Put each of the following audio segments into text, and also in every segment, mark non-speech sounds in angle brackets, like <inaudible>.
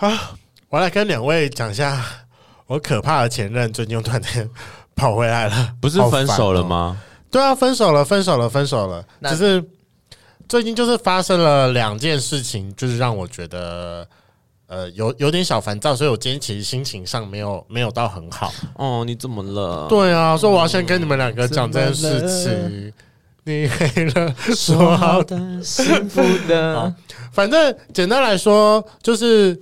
好，我来跟两位讲一下，我可怕的前任最近又突然间跑回来了，不是分手了吗？哦、对啊，分手了，分手了，分手了。只是最近就是发生了两件事情，就是让我觉得。呃，有有点小烦躁，所以我今天其实心情上没有没有到很好。哦，你怎么了？对啊，所以我要先跟你们两个讲这件事情。你黑了，说好的幸福的，反正简单来说就是，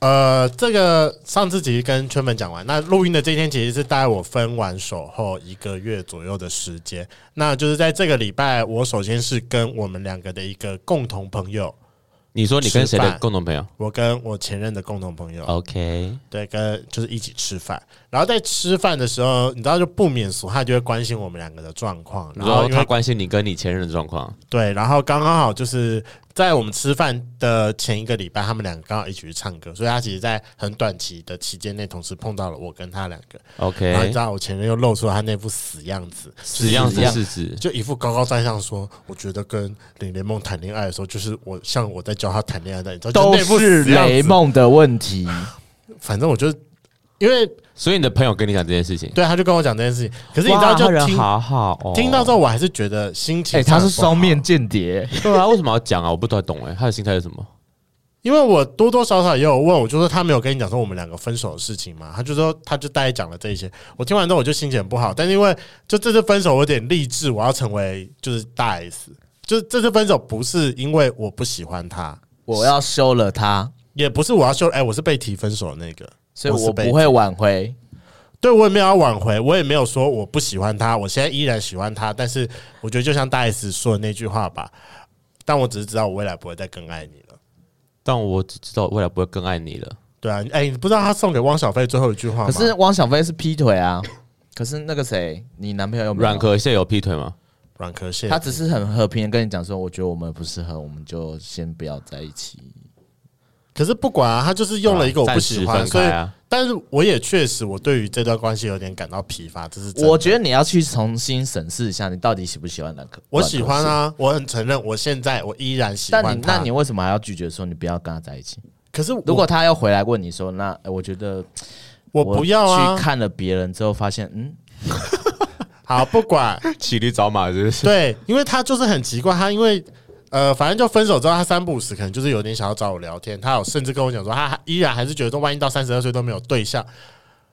呃，这个上次其实跟圈粉讲完，那录音的这一天其实是大概我分完手后一个月左右的时间。那就是在这个礼拜，我首先是跟我们两个的一个共同朋友。你说你跟谁的共同朋友？我跟我前任的共同朋友。OK，对，跟就是一起吃饭。然后在吃饭的时候，你知道就不免俗，他就会关心我们两个的状况。然后他关心你跟你前任的状况。对，然后刚刚好就是。在我们吃饭的前一个礼拜，他们两个刚好一起去唱歌，所以他其实，在很短期的期间内，同时碰到了我跟他两个。OK，然后你知道，我前任又露出了他那副死样子，死样子。是指就一副高高在上说：“我觉得跟林雷梦谈恋爱的时候，就是我像我在教他谈恋爱的，你知道，都是雷梦的问题。反正我就因为。”所以你的朋友跟你讲这件事情，对，他就跟我讲这件事情。可是你知道，就听好好、哦、听到之后，我还是觉得心情。哎、欸，他是双面间谍，对啊，<laughs> 为什么要讲啊？我不太懂哎，他的心态是什么？因为我多多少少也有问，我就说他没有跟你讲说我们两个分手的事情嘛？他就说他就大概讲了这一些。我听完之后，我就心情很不好。但是因为就这次分手，我有点励志，我要成为就是大 S。就是这次分手不是因为我不喜欢他，我要休了他，也不是我要休。哎、欸，我是被提分手的那个。所以我不会挽回，对，我也没有要挽回，我也没有说我不喜欢他，我现在依然喜欢他。但是我觉得就像大 S 说的那句话吧，但我只是知道我未来不会再更爱你了。但我只知道未来不会更爱你了。对啊，哎，你不知道他送给汪小菲最后一句话吗？可是汪小菲是劈腿啊，可是那个谁，你男朋友有没有？软壳蟹有劈腿吗？软壳蟹，他只是很和平的跟你讲说，我觉得我们不适合，我们就先不要在一起。可是不管啊，他就是用了一个我不喜欢，所以，但是我也确实，我对于这段关系有点感到疲乏。这是我觉得你要去重新审视一下，你到底喜不喜欢那个？我喜欢啊，我很承认，我现在我依然喜欢他。但你那你为什么还要拒绝说你不要跟他在一起？可是如果他要回来问你说，那我觉得我不要啊。去看了别人之后，发现嗯，<laughs> 好，不管 <laughs> 骑驴找马就是对，因为他就是很奇怪，他因为。呃，反正就分手之后，他三不五时可能就是有点想要找我聊天。他有甚至跟我讲说，他依然还是觉得说，万一到三十二岁都没有对象，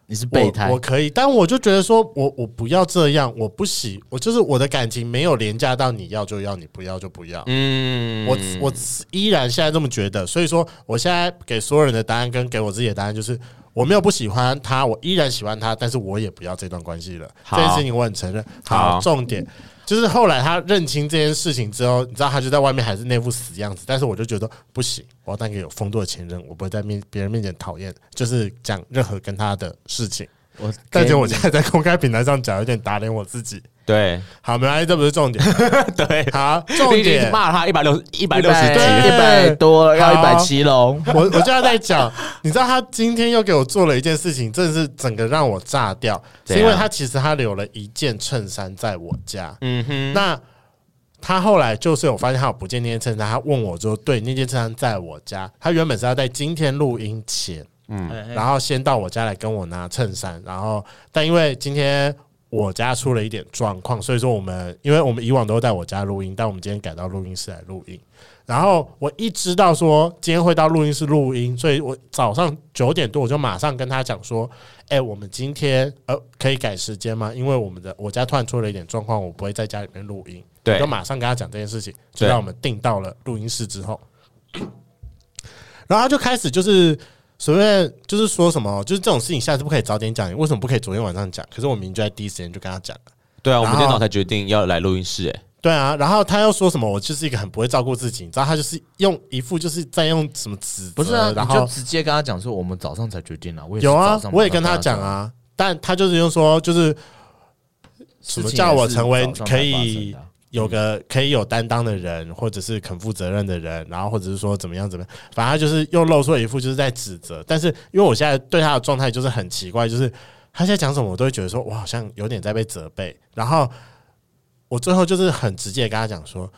你是备胎，我可以。但我就觉得说，我我不要这样，我不喜，我就是我的感情没有廉价到你要就要，你不要就不要。嗯，我我依然现在这么觉得。所以说，我现在给所有人的答案跟给我自己的答案就是，我没有不喜欢他，我依然喜欢他，但是我也不要这段关系了。这件事情我很承认。好，重点。就是后来他认清这件事情之后，你知道他就在外面还是那副死样子。但是我就觉得不行，我要当一个有风度的前任，我不会在面别人面前讨厌，就是讲任何跟他的事情。我 <laughs> 感觉我现在在公开平台上讲，有点打脸我自己。对，好，没关系，这不是重点。<laughs> 对，好，重点骂他一百六一百六十，一百多要一百七喽。<laughs> 我我就要在讲，你知道他今天又给我做了一件事情，真的是整个让我炸掉。是因为他其实他留了一件衬衫在我家。嗯哼，那他后来就是我发现他有不见那件衬衫，他问我说：“对，那件衬衫在我家。”他原本是要在今天录音前，嗯，然后先到我家来跟我拿衬衫，然后但因为今天。我家出了一点状况，所以说我们，因为我们以往都在我家录音，但我们今天改到录音室来录音。然后我一知道说今天会到录音室录音，所以我早上九点多我就马上跟他讲说：“哎，我们今天呃可以改时间吗？因为我们的我家突然出了一点状况，我不会在家里面录音。”对，就马上跟他讲这件事情，就让我们定到了录音室之后，<coughs> 然后他就开始就是。所谓就是说什么，就是这种事情下次不可以早点讲，为什么不可以昨天晚上讲？可是我明明就在第一时间就跟他讲了。对啊，我们今天早上才决定要来录音室，哎，对啊，然后他又说什么，我就是一个很不会照顾自己，你知道，他就是用一副就是在用什么纸，不是啊，然后就直接跟他讲说，我们早上才决定啊，我也有啊，我也跟他讲啊，但他就是用说就是什么叫我成为可以。有个可以有担当的人，或者是肯负责任的人，然后或者是说怎么样怎么样，反正他就是又露出了一副就是在指责。但是因为我现在对他的状态就是很奇怪，就是他现在讲什么我都会觉得说，我好像有点在被责备。然后我最后就是很直接跟他讲说，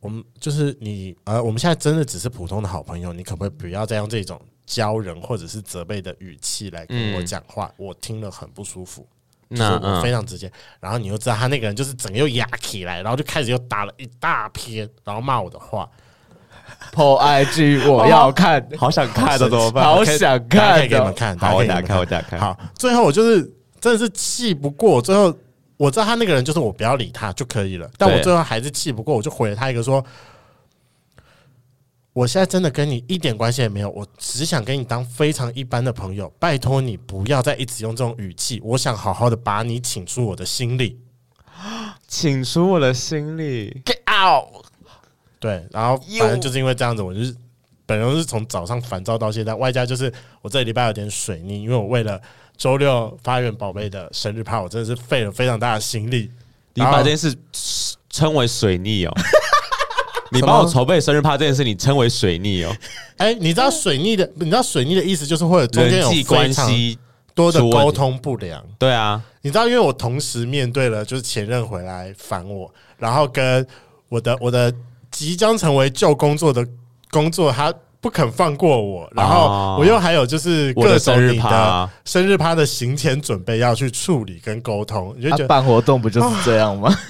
我们就是你呃，我们现在真的只是普通的好朋友，你可不可以不要再用这种教人或者是责备的语气来跟我讲话，嗯、我听了很不舒服。那我非常直接，然后你又知道他那个人就是整个又压起来，然后就开始又打了一大篇，然后骂我的话。<laughs> po IG <laughs> 我要看，哦、好想看的怎么办？好想看，给你们看。好，我打开，我打开。好，最后我就是真的是气不过，最后我知道他那个人就是我不要理他就可以了，但我最后还是气不过，我就回了他一个说。我现在真的跟你一点关系也没有，我只想跟你当非常一般的朋友，拜托你不要再一直用这种语气。我想好好的把你请出我的心里，<gasps> 请出我的心里，Get out。对，然后反正就是因为这样子，我就是本人是从早上烦躁到现在，外加就是我这礼拜有点水逆，因为我为了周六发源宝贝的生日趴，我真的是费了非常大的心力。你把这件事称为水逆哦。你帮我筹备生日趴这件事，你称为水逆哦？<laughs> 哎，你知道水逆的？你知道水逆的意思就是会有中间有关系多的沟通不良。对啊，你知道，因为我同时面对了就是前任回来烦我，然后跟我的我的即将成为旧工作的工作，他不肯放过我，然后我又还有就是各种你的生日趴的行前准备要去处理跟沟通，你就觉得办活动不就是这样吗？<laughs>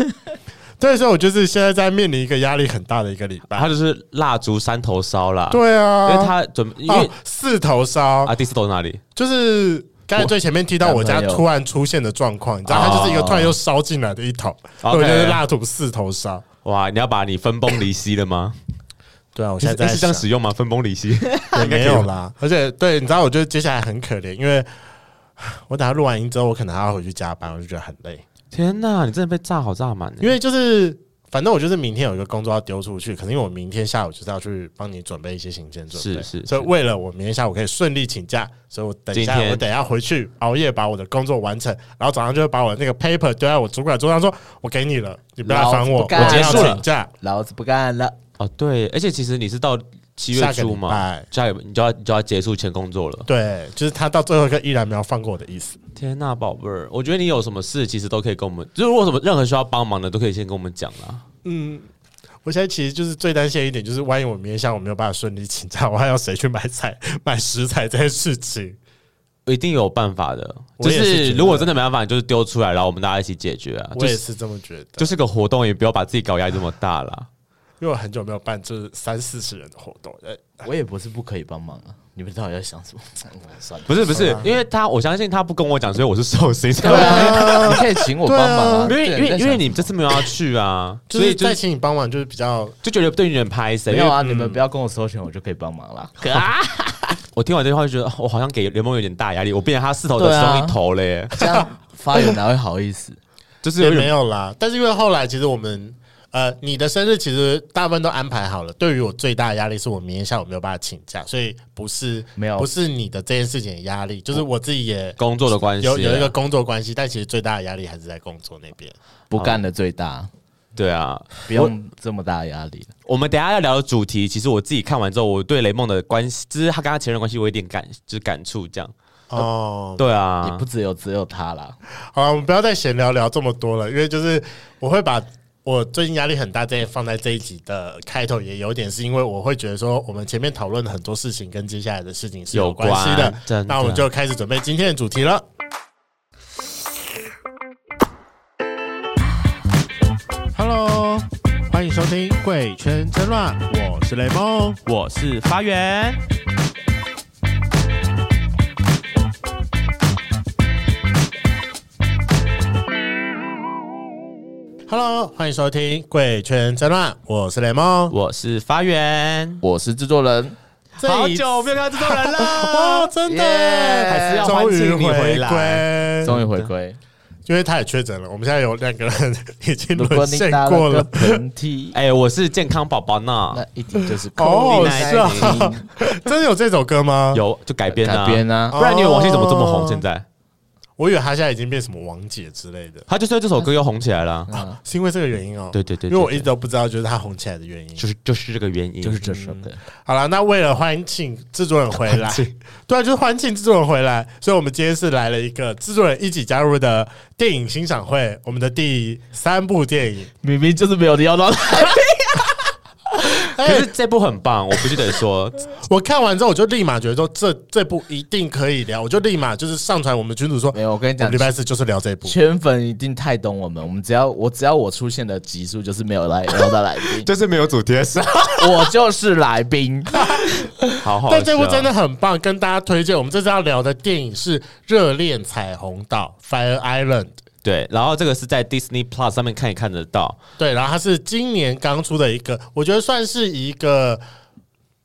所以说，我就是现在在面临一个压力很大的一个礼拜。他就是蜡烛三头烧啦。对啊，因为他准因为四头烧啊，第四头哪里？就是刚才最前面提到我家突然出现的状况，你知道，它就是一个突然又烧进来的一头，所以就是蜡烛四头烧。哇，你要把你分崩离析了吗？对啊，我现在是这样使用吗？分崩离析 <laughs> 也没有啦。而且，对，你知道，我觉得接下来很可怜，因为我等下录完音之后，我可能还要回去加班，我就觉得很累。天呐，你真的被炸好炸满！因为就是，反正我就是明天有一个工作要丢出去，可能因为我明天下午就是要去帮你准备一些行前准备，是是。所以为了我明天下午可以顺利请假，所以我等一下我等一下回去熬夜把我的工作完成，然后早上就会把我的那个 paper 丢在我主管桌上，说我给你了，你不要烦我，我结束请假，老子不干了。哦，对，而且其实你是到。七月初嘛，下个你就要你就要结束前工作了。对，就是他到最后一刻依然没有放过我的意思。天呐，宝贝儿，我觉得你有什么事，其实都可以跟我们，就是如果什么任何需要帮忙的，都可以先跟我们讲啦。嗯，我现在其实就是最担心一点，就是万一我明天下午没有办法顺利请假，我还要谁去买菜、<laughs> 买食材这件事情？我一定有办法的。就是如果真的没办法，你就是丢出来，然后我们大家一起解决啊。我也是这么觉得，就是个活动，也不要把自己搞压力这么大啦。因为我很久没有办就是三四十人的活动，我也不是不可以帮忙啊。你们到底在想什么？<laughs> 算了，不是不是，因为他我相信他不跟我讲，所以我是受谁？对啊，你可以请我帮忙啊。<laughs> 因为因为因为你这次没有要去啊，所以再请你帮忙就是比较就觉得对你很拍谁。没有啊，你们不要跟我收钱，我就可以帮忙了。<laughs> 我听完这句话就觉得，我好像给联盟有点大压力，我变成他四头的其中一头嘞。这样发言哪会好意思？就是也没有啦。但是因为后来其实我们。呃，你的生日其实大部分都安排好了。对于我最大的压力是我明天下午没有办法请假，所以不是没有，不是你的这件事情的压力，就是我自己也工作的关系，有有一个工作关系，但其实最大的压力还是在工作那边，不干的最大。对啊，不用这么大的压力。我们等一下要聊的主题，其实我自己看完之后，我对雷梦的关系，就是他跟他前任关系，我有点感，就是感触这样。哦，对啊，也不只有只有他啦。好了，我们不要再闲聊聊这么多了，因为就是我会把。我最近压力很大，这放在这一集的开头也有点，是因为我会觉得说，我们前面讨论的很多事情跟接下来的事情是有关系的。的那我们就开始准备今天的主题了。Hello，欢迎收听《贵圈真乱》，我是雷梦，我是发源。Hello，欢迎收听《贵圈真乱》，我是雷梦，我是发源，我是制作人。好久没有看到制作人了，<laughs> 哇，真的，还是要欢迎你回来，终于回归，因为他也确诊了。我们现在有两个人已经沦陷过了。喷嚏，<laughs> 哎，我是健康宝宝呢，那一定就是 <laughs> 哦，是啊，真的有这首歌吗？有，就改编改编啊，不然你以为王心怎么这么红？现在？我以为他现在已经变什么王姐之类的，他就是这首歌又红起来了，啊，<laughs> 是因为这个原因哦。对对对，因为我一直都不知道，就是他红起来的原因，就是就是这个原因，就是这首歌。好了，那为了欢庆制作人回来，<laughs> 对啊，就是欢庆制作人回来，所以我们今天是来了一个制作人一起加入的电影欣赏会，我们的第三部电影，明明就是没有邀到来宾。<laughs> 可是这部很棒，我必须得说，<laughs> 我看完之后我就立马觉得说这这部一定可以聊，我就立马就是上传我们群主说，没有，我跟你讲，礼拜四就是聊这一部，圈粉一定太懂我们，我们只要我只要我出现的集数就是没有来聊到来宾，<laughs> 就是没有主题。的时候，我就是来宾，好好，但这部真的很棒，跟大家推荐。我们这次要聊的电影是《热恋彩虹岛》（Fire Island）。对，然后这个是在 Disney Plus 上面看也看得到。对，然后它是今年刚出的一个，我觉得算是一个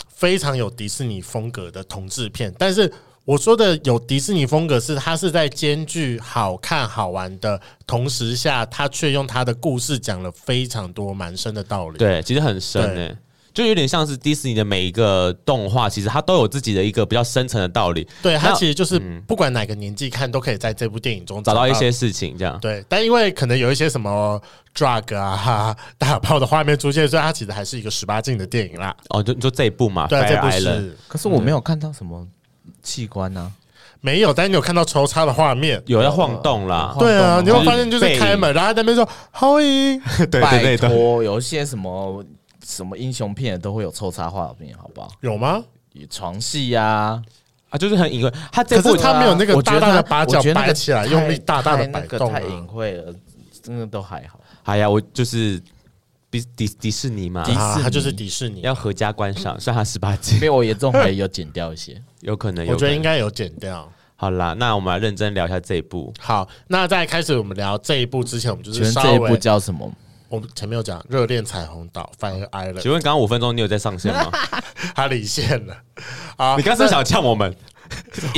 非常有迪士尼风格的同志片。但是我说的有迪士尼风格，是它是在兼具好看好玩的同时下，它却用它的故事讲了非常多蛮深的道理。对，其实很深诶。就有点像是迪士尼的每一个动画，其实它都有自己的一个比较深层的道理。对，它其实就是不管哪个年纪看，都可以在这部电影中找到一些事情。这样对，但因为可能有一些什么 drug 啊、打炮的画面出现，所以它其实还是一个十八禁的电影啦。哦，就就这一部嘛，对，这部是。可是我没有看到什么器官呢？没有，但是你有看到抽插的画面，有在晃动啦。对啊，你会发现就是开门，然后在那边说欢迎。对，拜托，有一些什么。什么英雄片都会有抽插画面，好不好？有吗？床戏呀，啊，就是很隐晦。他这部他没有那个大大的把脚摆起来，用力大大的摆动，太隐晦了，真的都还好。哎呀，我就是迪迪迪士尼嘛，迪士尼，他就是迪士尼，要合家观赏，算他十八禁。<laughs> 因为我严重怀疑有剪掉一些，<laughs> 有可能，我觉得应该有剪掉。好啦，那我们来认真聊一下这一部。好，那在开始我们聊这一部之前，我们就是这一部叫什么？我们前面有讲《热恋彩虹岛》Fire Island。请问刚刚五分钟你有在上线吗？<laughs> 他离线了啊！你刚才想呛我们？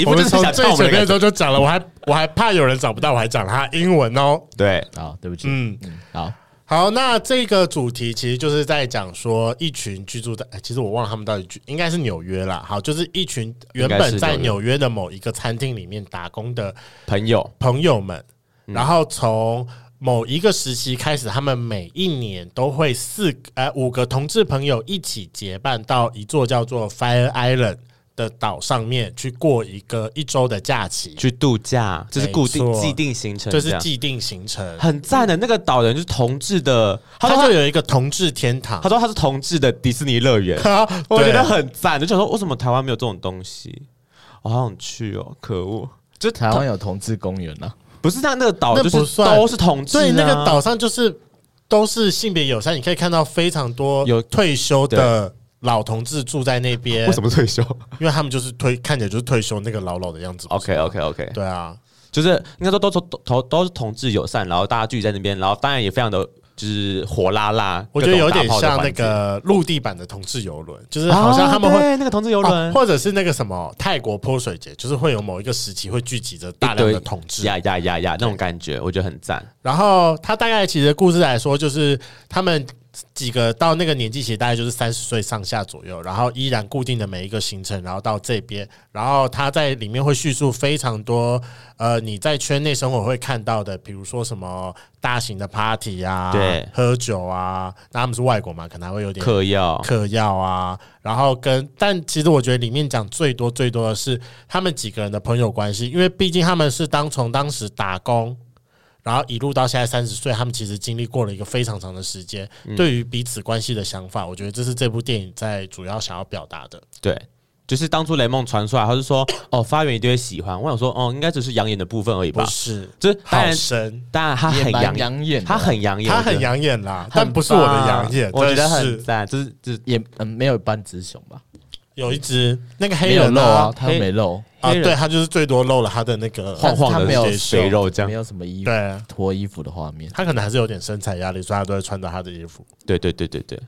我们从最前面的时候就讲了，我还我还怕有人找不到，我还讲了他英文哦。对，好，对不起。嗯，好好。那这个主题其实就是在讲说，一群居住在……其实我忘了他们到底居，应该是纽约啦。好，就是一群原本在纽约的某一个餐厅里面打工的朋友朋友们，然后从。某一个时期开始，他们每一年都会四呃五个同志朋友一起结伴到一座叫做 Fire Island 的岛上面去过一个一周的假期，去度假，这是固定既定行程，这是既定行程，很赞的。那个岛人就是同志的，他就有一个同志天堂，他说他是同志的迪士尼乐园，<laughs> 我觉得很赞。就想说为什么台湾没有这种东西？我好想去哦，可恶！就台湾有同志公园呢。不是在那个岛，就是都是同志，所以那个岛上就是都是性别友善，你可以看到非常多有退休的老同志住在那边。为什么退休？因为他们就是退，看起来就是退休那个老老的样子。OK OK OK，对啊，就是应该说都都都都是同志友善，然后大家聚在那边，然后当然也非常的。就是火辣辣，我觉得有点像那个陆地版的同志游轮，就是好像他们会那个同志游轮，或者是那个什么泰国泼水节，就是会有某一个时期会聚集着大量的同志，呀呀呀呀那种感觉，我觉得很赞。然后他大概其实故事来说，就是他们。几个到那个年纪，其实大概就是三十岁上下左右，然后依然固定的每一个行程，然后到这边，然后他在里面会叙述非常多，呃，你在圈内生活会看到的，比如说什么大型的 party 啊，对，喝酒啊，那他们是外国嘛，可能还会有点嗑药、嗑药啊，然后跟，但其实我觉得里面讲最多最多的是他们几个人的朋友关系，因为毕竟他们是当从当时打工。然后一路到现在三十岁，他们其实经历过了一个非常长的时间。对于彼此关系的想法，我觉得这是这部电影在主要想要表达的。对，就是当初雷梦传出来，他是说 <coughs> 哦，发源一定会喜欢。我想说哦，应该只是养眼的部分而已吧？不是，就是好深，当然他很养养眼，他很养眼，他很养眼啦，但不是我的养眼，我觉得很赞，就是就是也嗯没有半只熊吧。有一只那个黑人露啊，他没露啊，对他就是最多露了他的那个晃晃的那些肥肉，这样。没有什么衣服，对脱衣服的画面，他可能还是有点身材压力，所以他都会穿着他的衣服。对对对对对，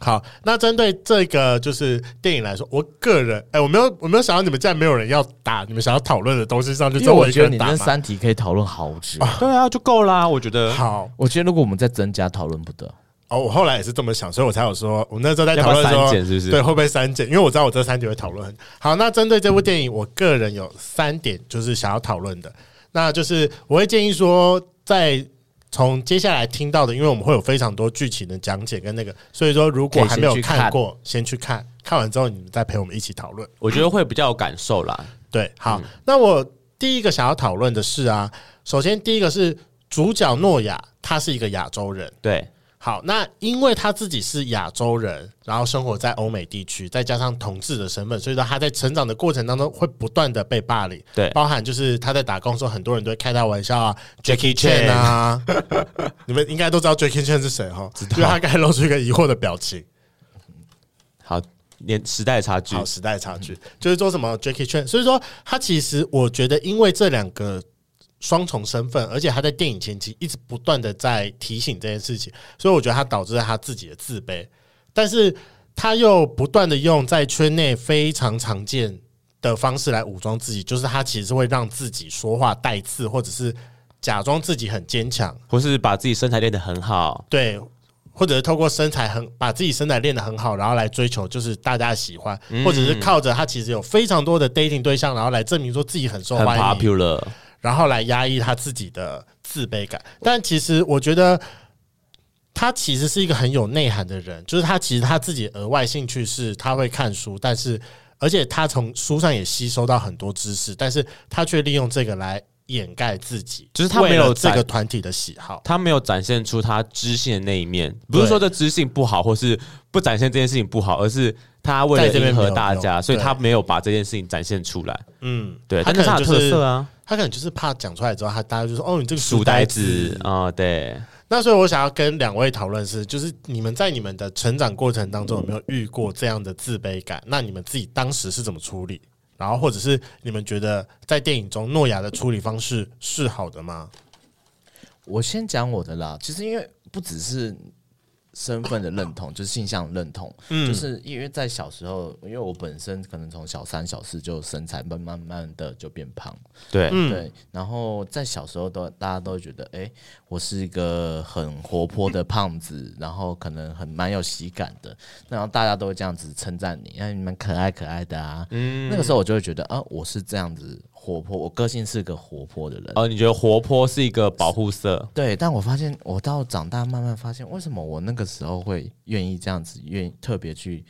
好，那针对这个就是电影来说，我个人哎，我没有我没有想到你们竟然没有人要打你们想要讨论的东西上去，就我觉得你跟三体可以讨论好久，对啊，就够啦，我觉得。好，我觉得如果我们再增加讨论不得。哦，我后来也是这么想，所以我才有说，我那时候在讨论说，对会不会删减？因为我知道我这三点会讨论。好，那针对这部电影，我个人有三点就是想要讨论的，那就是我会建议说，在从接下来听到的，因为我们会有非常多剧情的讲解跟那个，所以说如果还没有看过，先去看，看完之后你们再陪我们一起讨论，我觉得会比较有感受啦。对，好，那我第一个想要讨论的是啊，首先第一个是主角诺亚，他是一个亚洲人，对。好，那因为他自己是亚洲人，然后生活在欧美地区，再加上同志的身份，所以说他在成长的过程当中会不断的被霸凌。对，包含就是他在打工的时候，很多人都会开他玩笑啊，Jackie Chan 啊，<laughs> 你们应该都知道 Jackie Chan 是谁哈？因为他刚才露出一个疑惑的表情。好，连时代差距，好，时代差距，就是说什么 Jackie Chan，所以说他其实我觉得，因为这两个。双重身份，而且他在电影前期一直不断的在提醒这件事情，所以我觉得他导致了他自己的自卑，但是他又不断的用在圈内非常常见的方式来武装自己，就是他其实会让自己说话带刺，或者是假装自己很坚强，或是把自己身材练得很好，对，或者是透过身材很把自己身材练得很好，然后来追求就是大家喜欢，或者是靠着他其实有非常多的 dating 对象，然后来证明说自己很受欢迎。popular 然后来压抑他自己的自卑感，但其实我觉得他其实是一个很有内涵的人，就是他其实他自己额外兴趣是他会看书，但是而且他从书上也吸收到很多知识，但是他却利用这个来掩盖自己，就是他没有这个团体的喜好，他没有展现出他知性的那一面，不是说这知性不好，或是不展现这件事情不好，而是。他为了迎合大家，所以他没有把这件事情展现出来。嗯，对，他可能就是特色啊，他可能就是怕讲出来之后，他大家就说：“哦，你这个书呆子啊。”对。那所以我想要跟两位讨论是，就是你们在你们的成长过程当中有没有遇过这样的自卑感？那你们自己当时是怎么处理？然后或者是你们觉得在电影中诺亚的处理方式是好的吗？我先讲我的啦，其实因为不只是。身份的认同 <laughs> 就是性向认同，嗯，就是因为在小时候，因为我本身可能从小三、小四就身材慢慢慢的就变胖，对，对，然后在小时候都大家都觉得，哎，我是一个很活泼的胖子，<laughs> 然后可能很蛮有喜感的，然后大家都会这样子称赞你，哎，你们可爱可爱的啊，嗯，那个时候我就会觉得，啊，我是这样子。活泼，我个性是个活泼的人。哦，你觉得活泼是一个保护色？对，但我发现，我到长大慢慢发现，为什么我那个时候会愿意这样子，愿意特别去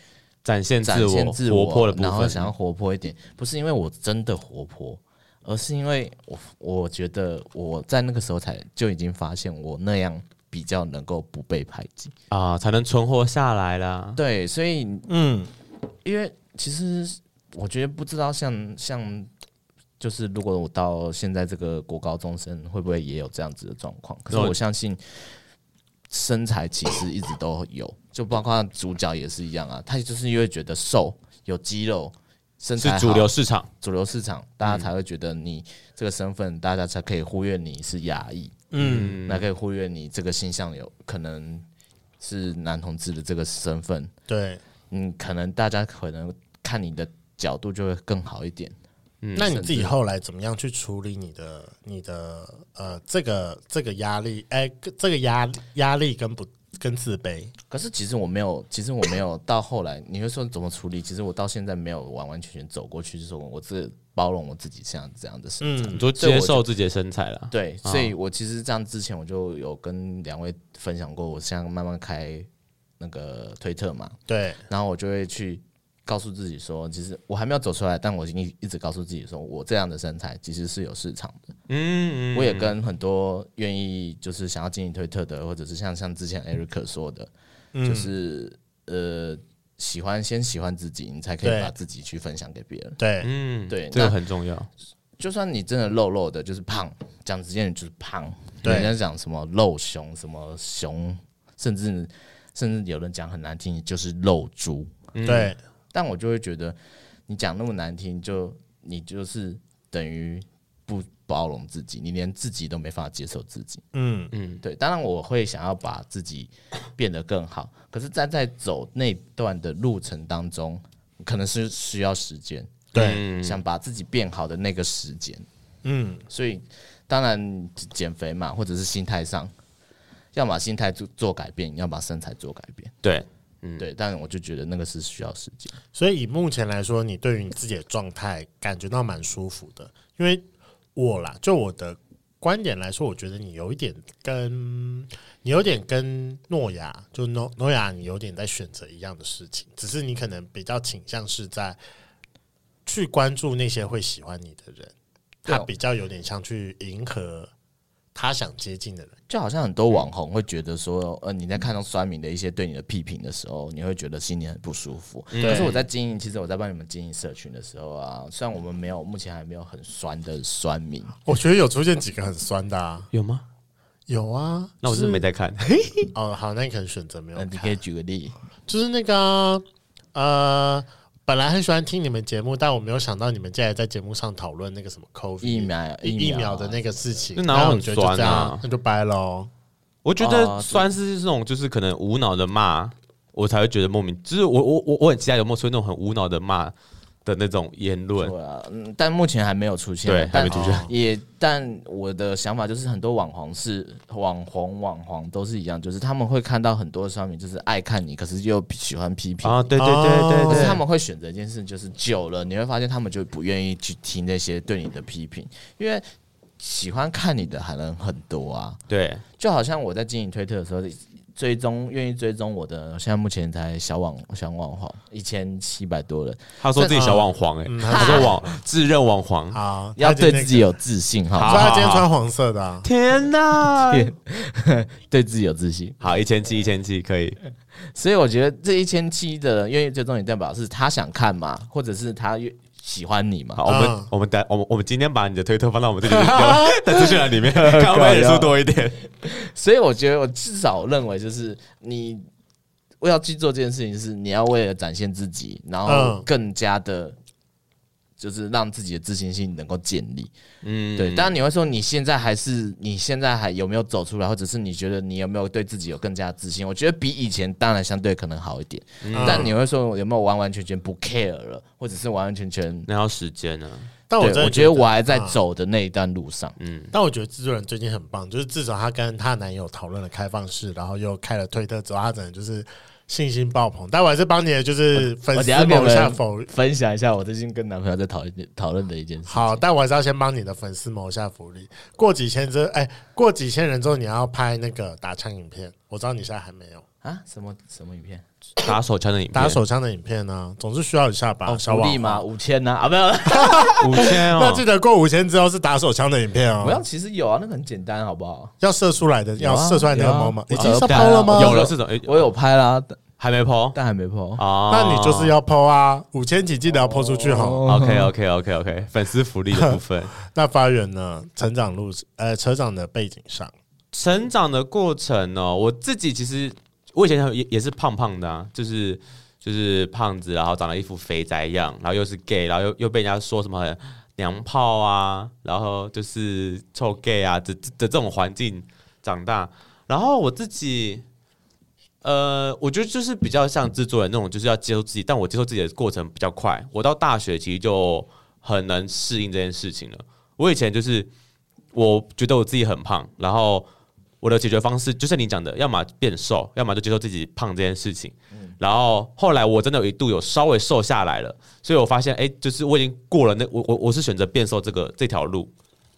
展现自我，活泼的部分，然后想要活泼一点，不是因为我真的活泼，而是因为我我觉得我在那个时候才就已经发现，我那样比较能够不被排挤啊，才能存活下来啦。对，所以嗯，因为其实我觉得不知道像像。就是如果我到现在这个国高中生，会不会也有这样子的状况？可是我相信身材其实一直都有，就包括主角也是一样啊。他就是因为觉得瘦有肌肉，身材，是主流市场，主流市场大家才会觉得你这个身份，大家才可以忽略你是亚裔，嗯，那可以忽略你这个性向有可能是男同志的这个身份。对，嗯，可能大家可能看你的角度就会更好一点。嗯、那你自己后来怎么样去处理你的、你的呃这个这个压力？哎、欸，这个压压力跟不跟自卑？可是其实我没有，其实我没有到后来，你会说怎么处理？其实我到现在没有完完全全走过去，就是说我自包容我自己像这样的身材，嗯就接受自己的身材了。对，所以我其实这样之前我就有跟两位分享过，我现在慢慢开那个推特嘛，对，然后我就会去。告诉自己说，其实我还没有走出来，但我已经一直告诉自己说，我这样的身材其实是有市场的。嗯，我也跟很多愿意就是想要经营推特的，或者是像像之前 Eric 说的，就是呃，喜欢先喜欢自己，你才可以把自己去分享给别人。对，嗯，对，这个很重要。就算你真的肉肉的，就是胖，讲直接点就是胖。对，人家讲什么肉熊，什么熊，甚至甚至有人讲很难听，就是肉猪。对。但我就会觉得，你讲那么难听，就你就是等于不包容自己，你连自己都没法接受自己。嗯嗯，对。当然我会想要把自己变得更好，可是，站在走那段的路程当中，可能是需要时间。对，想把自己变好的那个时间。嗯，所以当然减肥嘛，或者是心态上，要把心态做做改变，要把身材做改变。对。嗯，对，但我就觉得那个是需要时间。所以以目前来说，你对于你自己的状态感觉到蛮舒服的。因为我啦，就我的观点来说，我觉得你有一点跟你有点跟诺亚，就诺诺亚，你有点在选择一样的事情，只是你可能比较倾向是在去关注那些会喜欢你的人，他比较有点像去迎合他想接近的人。就好像很多网红会觉得说，呃，你在看到酸民的一些对你的批评的时候，你会觉得心里很不舒服。可是我在经营，其实我在帮你们经营社群的时候啊，虽然我们没有，目前还没有很酸的酸民，我觉得有出现几个很酸的啊，有吗？有啊，那我是没在看。<laughs> 哦，好，那你可能选择没有。那你可以举个例，就是那个呃。本来很喜欢听你们节目，但我没有想到你们竟然在节目上讨论那个什么 COVID 疫苗疫苗的那个事情，那很酸啊，那就掰喽。我觉得酸是这种，就是可能无脑的骂，我才会觉得莫名。就是我我我我很期待有没有出现那种很无脑的骂。的那种言论，对啊，嗯，但目前还没有出现，对，还没出现。也，但我的想法就是，很多网红是网红，网红都是一样，就是他们会看到很多商品就是爱看你，可是又喜欢批评啊，对对对对，可是他们会选择一件事，就是久了你会发现，他们就不愿意去听那些对你的批评，因为喜欢看你的还能很多啊。对，就好像我在经营推特的时候。追踪愿意追踪我的，现在目前才小网小网黄一千七百多人。他说自己小网黄哎，他说网自认网黄啊，要对自己有自信哈。所以他今天穿黄色的，啊，天哪，对自己有自信。好，一千七一千七可以。所以我觉得这一千七的人愿意追踪你，代表是他想看嘛，或者是他愿。喜欢你嘛？好，我们我们等我们我们今天把你的推特放到我们这里的 <laughs> 资讯栏里面，<laughs> 看会不会人数多一点。<laughs> 所以我觉得我至少认为就是你我要去做这件事情，是你要为了展现自己，然后更加的。就是让自己的自信心能够建立，嗯，对。当然你会说，你现在还是你现在还有没有走出来，或者是你觉得你有没有对自己有更加自信？我觉得比以前当然相对可能好一点，嗯、但你会说有没有完完全全不 care 了，或者是完完全全那要时间呢？但我觉，我觉得我还在走的那一段路上，嗯。但我觉得制作人最近很棒，就是至少她跟她男友讨论了开放式，然后又开了推特之后，他整个就是。信心爆棚，但我还是帮你的，就是粉丝某下否分享一下我最近跟男朋友在讨论讨论的一件事。好，但我还是要先帮你的粉丝谋下福利。过几千之后，哎，过几千人之后，你要拍那个打枪影片。我知道你现在还没有啊？什么什么影片？打手枪的影片？打手枪的影片呢？总是需要一下吧？福利吗？五千呢？啊，没有，<laughs> 五千哦。那记得过五千之后是打手枪的影片哦。不要，其实有啊，那个很简单，好不好？要射出来的，要射出来那个毛吗？已经是抛了吗？有了这种，我有拍啦。还没 po，但还没 po 啊！那你就是要 po 啊，五千几记得要 po 出去哈。OK OK OK OK，粉丝福利的部分。<laughs> 那发源呢？成长路，呃，成长的背景上，成长的过程呢、喔？我自己其实我以前也也是胖胖的啊，就是就是胖子，然后长了一副肥宅样，然后又是 gay，然后又又被人家说什么娘炮啊，然后就是臭 gay 啊，这这这种环境长大，然后我自己。呃，我觉得就是比较像制作人那种，就是要接受自己。但我接受自己的过程比较快。我到大学其实就很能适应这件事情了。我以前就是我觉得我自己很胖，然后我的解决方式就是你讲的，要么变瘦，要么就接受自己胖这件事情。然后后来我真的有一度有稍微瘦下来了，所以我发现，哎，就是我已经过了那我我我是选择变瘦这个这条路。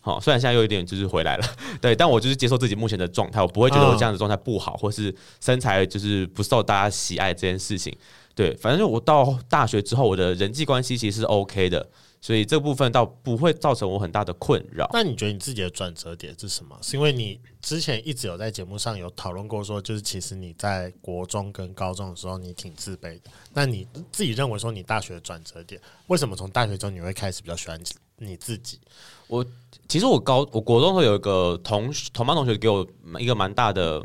好，虽然现在又有点就是回来了，<laughs> 对，但我就是接受自己目前的状态，我不会觉得我这样的状态不好，或是身材就是不受大家喜爱这件事情。对，反正我到大学之后，我的人际关系其实是 OK 的，所以这部分倒不会造成我很大的困扰。那你觉得你自己的转折点是什么？是因为你之前一直有在节目上有讨论过，说就是其实你在国中跟高中的时候你挺自卑的。那你自己认为说你大学的转折点，为什么从大学中你会开始比较喜欢你自己？我其实我高我国中的时候有一个同同班同学给我一个蛮大的，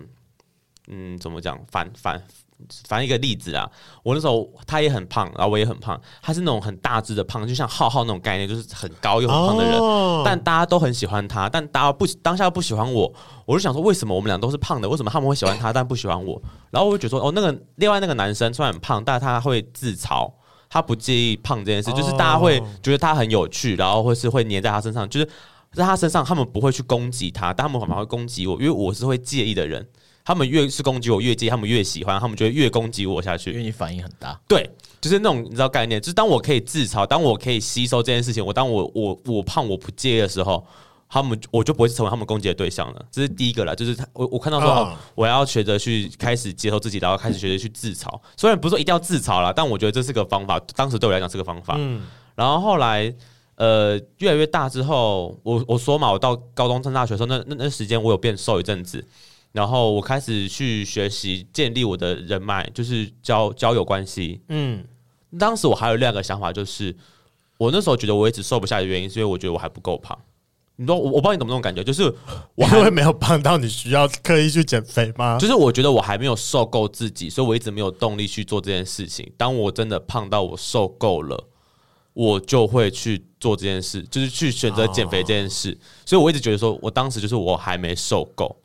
嗯，怎么讲反反反正一个例子啊。我那时候他也很胖，然后我也很胖，他是那种很大只的胖，就像浩浩那种概念，就是很高又很胖的人。哦、但大家都很喜欢他，但大家不当下不喜欢我，我就想说为什么我们俩都是胖的，为什么他们会喜欢他但不喜欢我？然后我就觉得说哦，那个另外那个男生虽然很胖，但他会自嘲。他不介意胖这件事，就是大家会觉得他很有趣，然后或是会黏在他身上，就是在他身上，他们不会去攻击他，但他们反而会攻击我，因为我是会介意的人。他们越是攻击我，越介，他们越喜欢，他们就会越攻击我下去，因为你反应很大。对，就是那种你知道概念，就是当我可以自嘲，当我可以吸收这件事情，我当我我我胖我不介意的时候。他们我就不会成为他们攻击的对象了，这是第一个了。就是他我我看到说，哦，我要学着去开始接受自己，然后开始学着去自嘲。虽然不是说一定要自嘲啦，但我觉得这是个方法。当时对我来讲是个方法。嗯，然后后来呃越来越大之后，我我说嘛，我到高中上大学的时候，那那那时间我有变瘦一阵子，然后我开始去学习建立我的人脉，就是交交友关系。嗯，当时我还有另一个想法，就是我那时候觉得我一直瘦不下的原因，是因为我觉得我还不够胖。你说我我不知道你懂不懂那种感觉，就是 <laughs> 我还会没有胖到你需要刻意去减肥吗？就是我觉得我还没有受够自己，所以我一直没有动力去做这件事情。当我真的胖到我受够了，我就会去做这件事，就是去选择减肥这件事。所以我一直觉得说，我当时就是我还没受够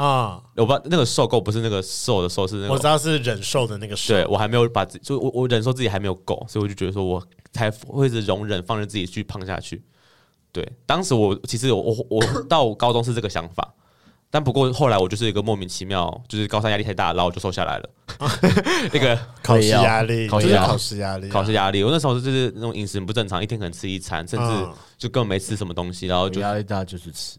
啊！我不知道那个受够不是那个瘦的瘦，是那个我知道是忍受的那个受。对，我还没有把自己，就我我忍受自己还没有够，所以我就觉得说我才会一直容忍，放任自己去胖下去。对，当时我其实我我我到高中是这个想法，但不过后来我就是一个莫名其妙，就是高三压力太大，然后我就瘦下来了。<laughs> 那个考试压力，考试考试压力，考试压力。我那时候就是那种饮食不正常，一天可能吃一餐，甚至就根本没吃什么东西，然后就压力大就是吃。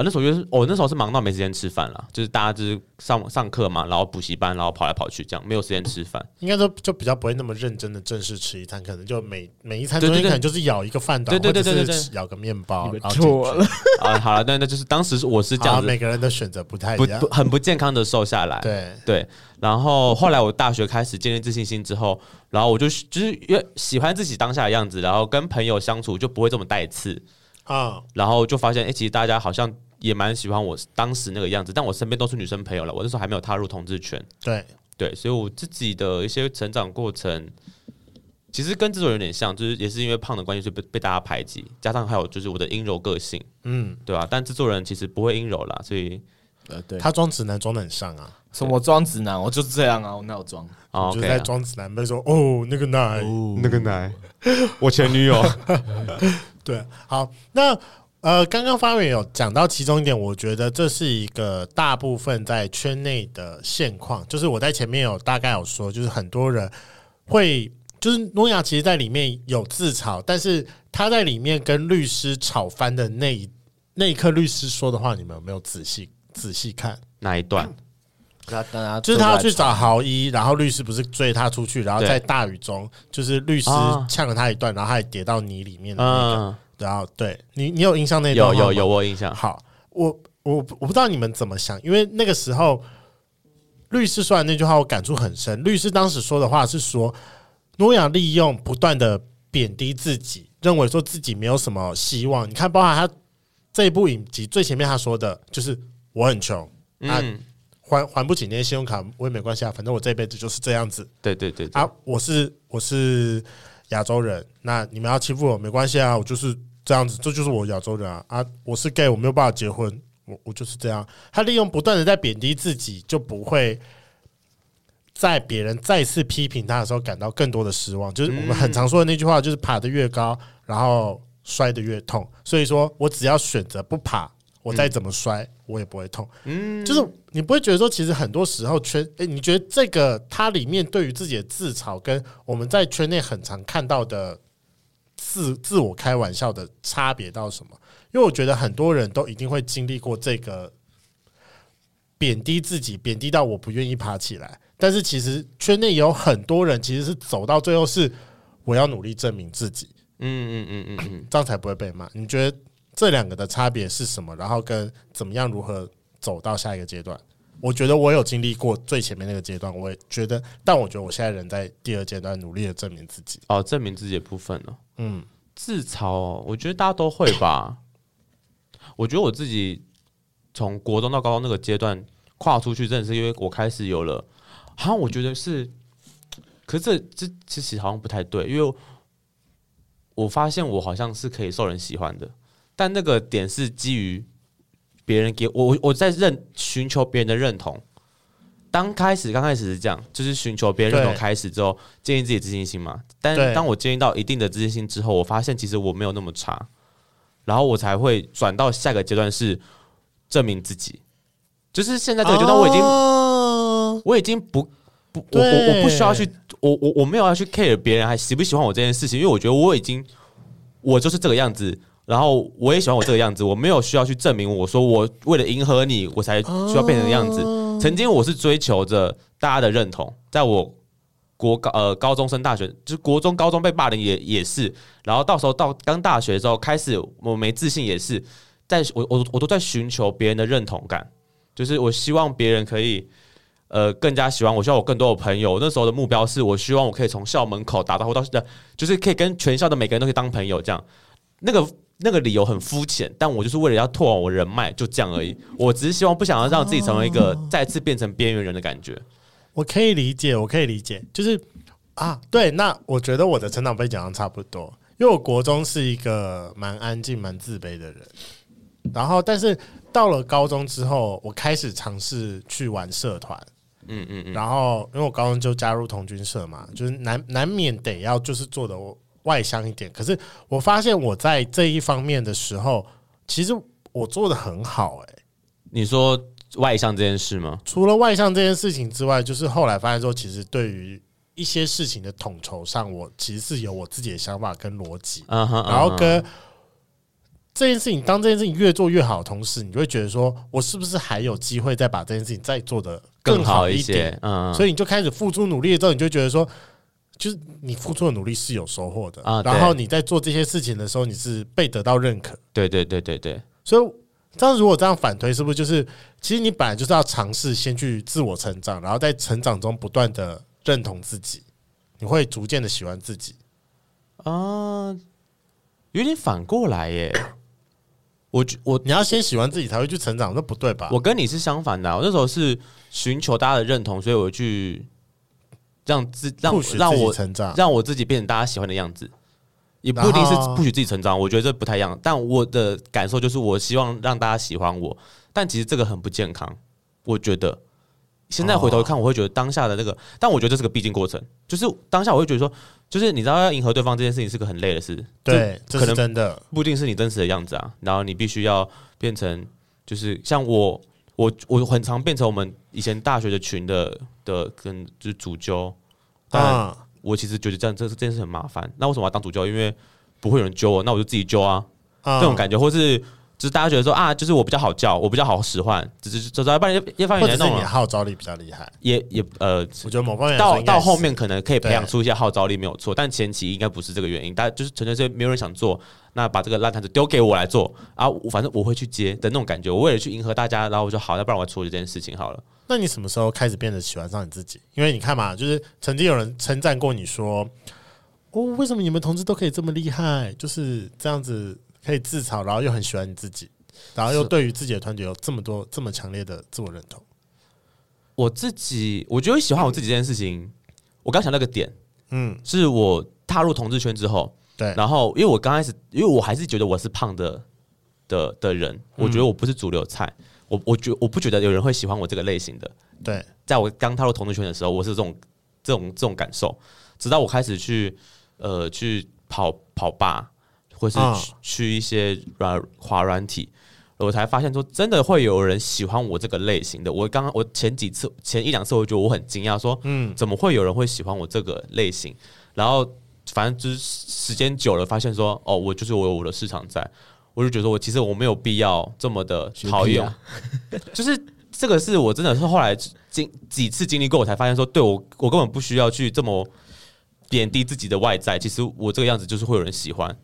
啊，那时候就是我、哦、那时候是忙到没时间吃饭了，就是大家就是上上课嘛，然后补习班，然后跑来跑去，这样没有时间吃饭。应该说就比较不会那么认真的正式吃一餐，可能就每每一餐中间可能就是咬一个饭团，对对对对咬个面包。错了 <laughs> 啊，好了，那那就是当时我是这样子，每个人的选择不太一样，不，不很不健康的瘦下来。对对，然后后来我大学开始建立自信心之后，然后我就就是越喜欢自己当下的样子，然后跟朋友相处就不会这么带刺啊，然后就发现哎、欸，其实大家好像。也蛮喜欢我当时那个样子，但我身边都是女生朋友了。我那时候还没有踏入同志圈，对对，所以我自己的一些成长过程，其实跟这种有点像，就是也是因为胖的关系，就被被大家排挤，加上还有就是我的阴柔个性，嗯，对吧、啊？但制作人其实不会阴柔啦，所以呃，对，他装直男装的很像啊，什么装直男？我就是这样啊，我哪有装？我就在装直男，被说哦，那个奶，哦、那个奶，<laughs> 我前女友，<laughs> 对，好，那。呃，刚刚发源有讲到其中一点，我觉得这是一个大部分在圈内的现况。就是我在前面有大概有说，就是很多人会，就是诺亚其实在里面有自嘲，但是他在里面跟律师吵翻的那一那一刻，律师说的话，你们有没有仔细仔细看那一段？就是他要去找豪一，然后律师不是追他出去，然后在大雨中，就是律师呛了他一段，然后他也跌到泥里面的那个。然后对你，你有印象那段有有有我印象。好，我我我不知道你们怎么想，因为那个时候律师说完那句话，我感触很深。律师当时说的话是说，诺亚利用不断的贬低自己，认为说自己没有什么希望。你看，包含他这一部影集最前面他说的就是我很穷，嗯、还还不起那些信用卡，我也没关系啊，反正我这辈子就是这样子。对对，对啊，我是我是亚洲人，那你们要欺负我没关系啊，我就是。这样子，这就是我亚洲人啊！啊，我是 gay，我没有办法结婚，我我就是这样。他利用不断的在贬低自己，就不会在别人再次批评他的时候感到更多的失望。就是我们很常说的那句话，就是爬得越高，然后摔得越痛。所以说我只要选择不爬，我再怎么摔，我也不会痛。嗯，就是你不会觉得说，其实很多时候圈，诶，你觉得这个它里面对于自己的自嘲，跟我们在圈内很常看到的。自自我开玩笑的差别到什么？因为我觉得很多人都一定会经历过这个贬低自己，贬低到我不愿意爬起来。但是其实圈内有很多人其实是走到最后是我要努力证明自己。嗯嗯嗯嗯嗯，这样才不会被骂。你觉得这两个的差别是什么？然后跟怎么样如何走到下一个阶段？我觉得我有经历过最前面那个阶段，我也觉得，但我觉得我现在人在第二阶段努力的证明自己。哦，证明自己的部分呢？嗯，自嘲，我觉得大家都会吧。我觉得我自己从国中到高中那个阶段跨出去，真的是因为我开始有了，好像我觉得是，可是这这其实好像不太对，因为我发现我好像是可以受人喜欢的，但那个点是基于。别人给我，我我在认寻求别人的认同。刚开始刚开始是这样，就是寻求别人认同开始之后，建立自己自信心嘛。但当我建立到一定的自信心之后，我发现其实我没有那么差，然后我才会转到下个阶段是证明自己。就是现在这个阶段，我已经、哦、我已经不不我我我不需要去我我我没有要去 care 别人还喜不喜欢我这件事情，因为我觉得我已经我就是这个样子。然后我也喜欢我这个样子，我没有需要去证明。我说我为了迎合你，我才需要变成这样子。曾经我是追求着大家的认同，在我国高呃高中升大学，就是国中高中被霸凌也也是，然后到时候到刚大学的时候开始我没自信也是，在我我我都在寻求别人的认同感，就是我希望别人可以呃更加喜欢我，希望我更多的朋友。那时候的目标是我希望我可以从校门口打到到的，就是可以跟全校的每个人都可以当朋友这样。那个那个理由很肤浅，但我就是为了要拓展我人脉，就这样而已。我只是希望不想要让自己成为一个再次变成边缘人的感觉。我可以理解，我可以理解，就是啊，对，那我觉得我的成长背景上差不多，因为我国中是一个蛮安静、蛮自卑的人，然后但是到了高中之后，我开始尝试去玩社团，嗯嗯嗯，然后因为我高中就加入童军社嘛，就是难难免得要就是做的外向一点，可是我发现我在这一方面的时候，其实我做的很好，欸，哎，你说。外向这件事吗？除了外向这件事情之外，就是后来发现说，其实对于一些事情的统筹上，我其实是有我自己的想法跟逻辑。Uh huh, uh huh. 然后跟这件事情，当这件事情越做越好的同时，你就会觉得说，我是不是还有机会再把这件事情再做的更好一点？嗯，所以你就开始付出努力之后，你就觉得说，就是你付出的努力是有收获的啊。然后你在做这些事情的时候，你是被得到认可。对对对对对，所以。这样如果这样反推，是不是就是其实你本来就是要尝试先去自我成长，然后在成长中不断的认同自己，你会逐渐的喜欢自己啊？有点反过来耶！<laughs> 我我你要先喜欢自己才会去成长，那不对吧？我跟你是相反的，我那时候是寻求大家的认同，所以我去让自让让我成长，让我自己变成大家喜欢的样子。也不一定是不许自己成长，我觉得这不太一样。但我的感受就是，我希望让大家喜欢我，但其实这个很不健康。我觉得现在回头看，我会觉得当下的那个，但我觉得这是个必经过程。就是当下我会觉得说，就是你知道要迎合对方这件事情是个很累的事，对，可能真的不一定是你真实的样子啊。然后你必须要变成，就是像我，我我很常变成我们以前大学的群的的跟就是主揪但。我其实觉得这样这这件事很麻烦。那为什么要当主教？因为不会有人揪我，那我就自己揪啊。这、嗯、种感觉，或是就是大家觉得说啊，就是我比较好叫，我比较好使唤，只是走走一半，一一方面是你号召力比较厉害，也也呃，我觉得某方面到到后面可能可以培养出一些号召力没有错，但前期应该不是这个原因，大家就是纯粹是没有人想做，那把这个烂摊子丢给我来做啊，我反正我会去接的那种感觉。我为了去迎合大家，然后我就好，要不然我处理这件事情好了。那你什么时候开始变得喜欢上你自己？因为你看嘛，就是曾经有人称赞过你说：“哦，为什么你们同志都可以这么厉害？就是这样子可以自嘲，然后又很喜欢你自己，然后又对于自己的团体有这么多这么强烈的自我认同。”我自己，我觉得喜欢我自己这件事情，嗯、我刚想那个点，嗯，是我踏入同志圈之后，对，然后因为我刚开始，因为我还是觉得我是胖的的的人，我觉得我不是主流菜。嗯我我觉我不觉得有人会喜欢我这个类型的。对，在我刚踏入同志圈的时候，我是这种这种这种感受。直到我开始去呃去跑跑吧，或是去，哦、去一些软滑软体，我才发现说真的会有人喜欢我这个类型的。我刚刚我前几次前一两次，我觉得我很惊讶，说嗯，怎么会有人会喜欢我这个类型？然后反正就是时间久了，发现说哦，我就是我有我的市场在。我就觉得我其实我没有必要这么的讨厌，啊、<laughs> 就是这个是我真的是后来经几次经历过，我才发现说，对我我根本不需要去这么贬低自己的外在。其实我这个样子就是会有人喜欢，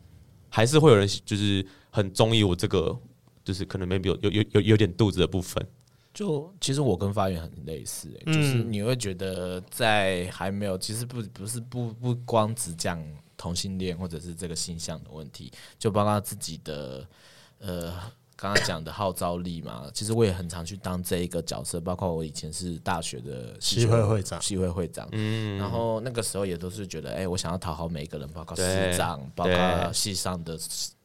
还是会有人就是很中意我这个，就是可能 maybe 有有有有有点肚子的部分。就其实我跟发源很类似，欸，就是你会觉得在还没有，其实不不是不不光只讲。同性恋或者是这个性向的问题，就包括自己的呃，刚刚讲的号召力嘛。其实我也很常去当这一个角色，包括我以前是大学的系会会长，系会会长。嗯，然后那个时候也都是觉得，哎、欸，我想要讨好每一个人，包括师长，包括系上的。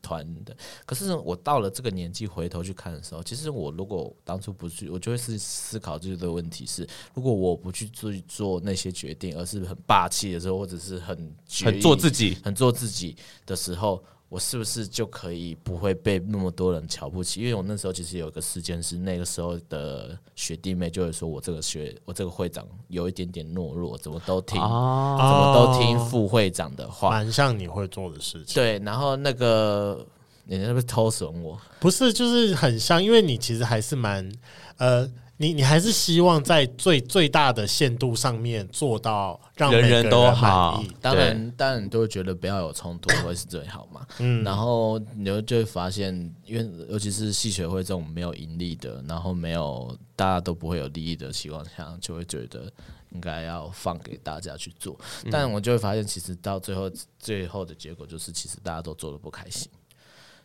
团的，可是我到了这个年纪回头去看的时候，其实我如果当初不去，我就会是思考这个问题是：如果我不去做做那些决定，而是很霸气的时候，或者是很很做自己、很做自己的时候。我是不是就可以不会被那么多人瞧不起？因为我那时候其实有一个事件是，那个时候的学弟妹就会说我这个学我这个会长有一点点懦弱，怎么都听，哦、怎么都听副会长的话，蛮像你会做的事情。对，然后那个你是不是偷损我？不是，就是很像，因为你其实还是蛮呃。你你还是希望在最最大的限度上面做到让人人都好。当然，当然都会觉得不要有冲突会是最好嘛。嗯，然后你就就会发现，因为尤其是戏学会这种没有盈利的，然后没有大家都不会有利益的情况下，就会觉得应该要放给大家去做。但我就会发现，其实到最后最后的结果就是，其实大家都做的不开心。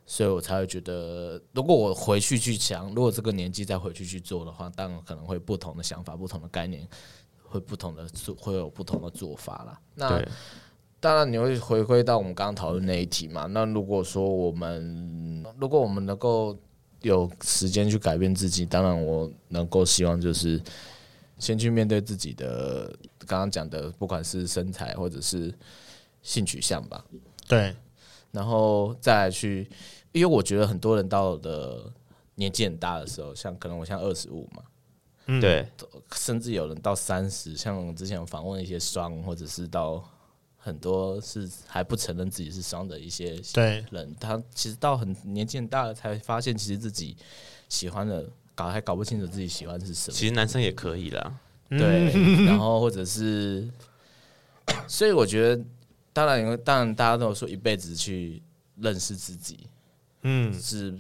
所以我才会觉得，如果我回去去想，如果这个年纪再回去去做的话，当然可能会不同的想法、不同的概念，会不同的做，会有不同的做法啦。那当然你会回归到我们刚刚讨论那一题嘛。那如果说我们，如果我们能够有时间去改变自己，当然我能够希望就是先去面对自己的刚刚讲的，不管是身材或者是性取向吧。对，然后再来去。因为我觉得很多人到的年纪很大的时候，像可能我像二十五嘛，嗯，对，甚至有人到三十，像我之前访问一些双，或者是到很多是还不承认自己是双的一些人，他其实到很年纪很大了才发现，其实自己喜欢的搞还搞不清楚自己喜欢是什么。其实男生也可以啦，对，<laughs> 然后或者是，所以我觉得，当然，因为当然大家都有说一辈子去认识自己。嗯，是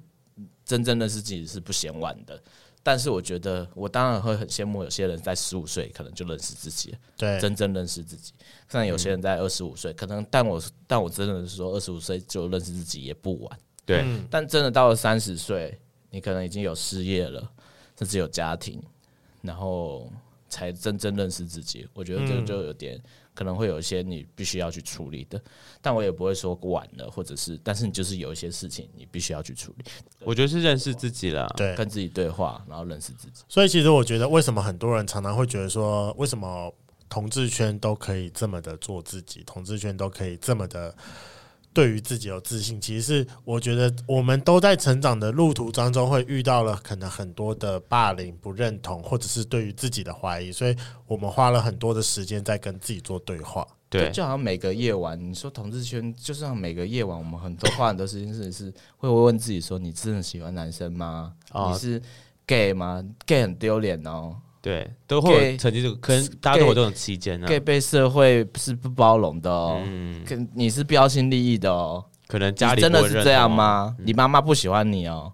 真正认识自己是不嫌晚的，但是我觉得我当然会很羡慕有些人在十五岁可能就认识自己，对，真正认识自己。像有些人在二十五岁，可能但我但我真的是说二十五岁就认识自己也不晚，对。但真的到了三十岁，你可能已经有事业了，甚至有家庭，然后才真正认识自己。我觉得这个就有点。可能会有一些你必须要去处理的，但我也不会说晚了，或者是，但是你就是有一些事情你必须要去处理。我觉得是认识自己了，对，跟自己对话，然后认识自己。所以其实我觉得，为什么很多人常常会觉得说，为什么同志圈都可以这么的做自己，同志圈都可以这么的。对于自己有自信，其实是我觉得我们都在成长的路途当中会遇到了可能很多的霸凌、不认同，或者是对于自己的怀疑，所以我们花了很多的时间在跟自己做对话。对，就好像每个夜晚，你说同志圈，就像每个夜晚，我们很多花很多时间是是会问自己说：你真的喜欢男生吗？哦、你是 gay 吗？gay 很丢脸哦。对，都会曾经就可能大家都有这种期间呢。gay 被社会是不包容的哦，嗯，你是标新立异的哦，可能家里真的是这样吗？你妈妈不喜欢你哦，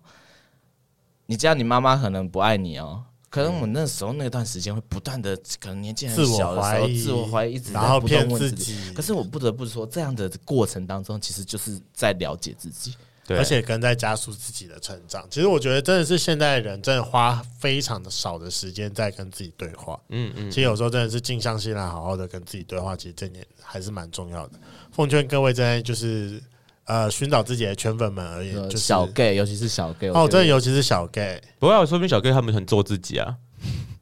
你这样你妈妈可能不爱你哦。可能我那时候那段时间会不断的，可能年纪很小的时候，自我怀疑，一直在不断问自己。可是我不得不说，这样的过程当中，其实就是在了解自己。对，而且跟在加速自己的成长。其实我觉得真的是现代人真的花非常的少的时间在跟自己对话。嗯嗯，其实有时候真的是静下心来，好好的跟自己对话，其实这点还是蛮重要的。奉劝各位在就是呃寻找自己的圈粉们而言，就是小 gay，尤其是小 gay 哦，真的尤其是小 gay，不会，说明小 gay 他们很做自己啊。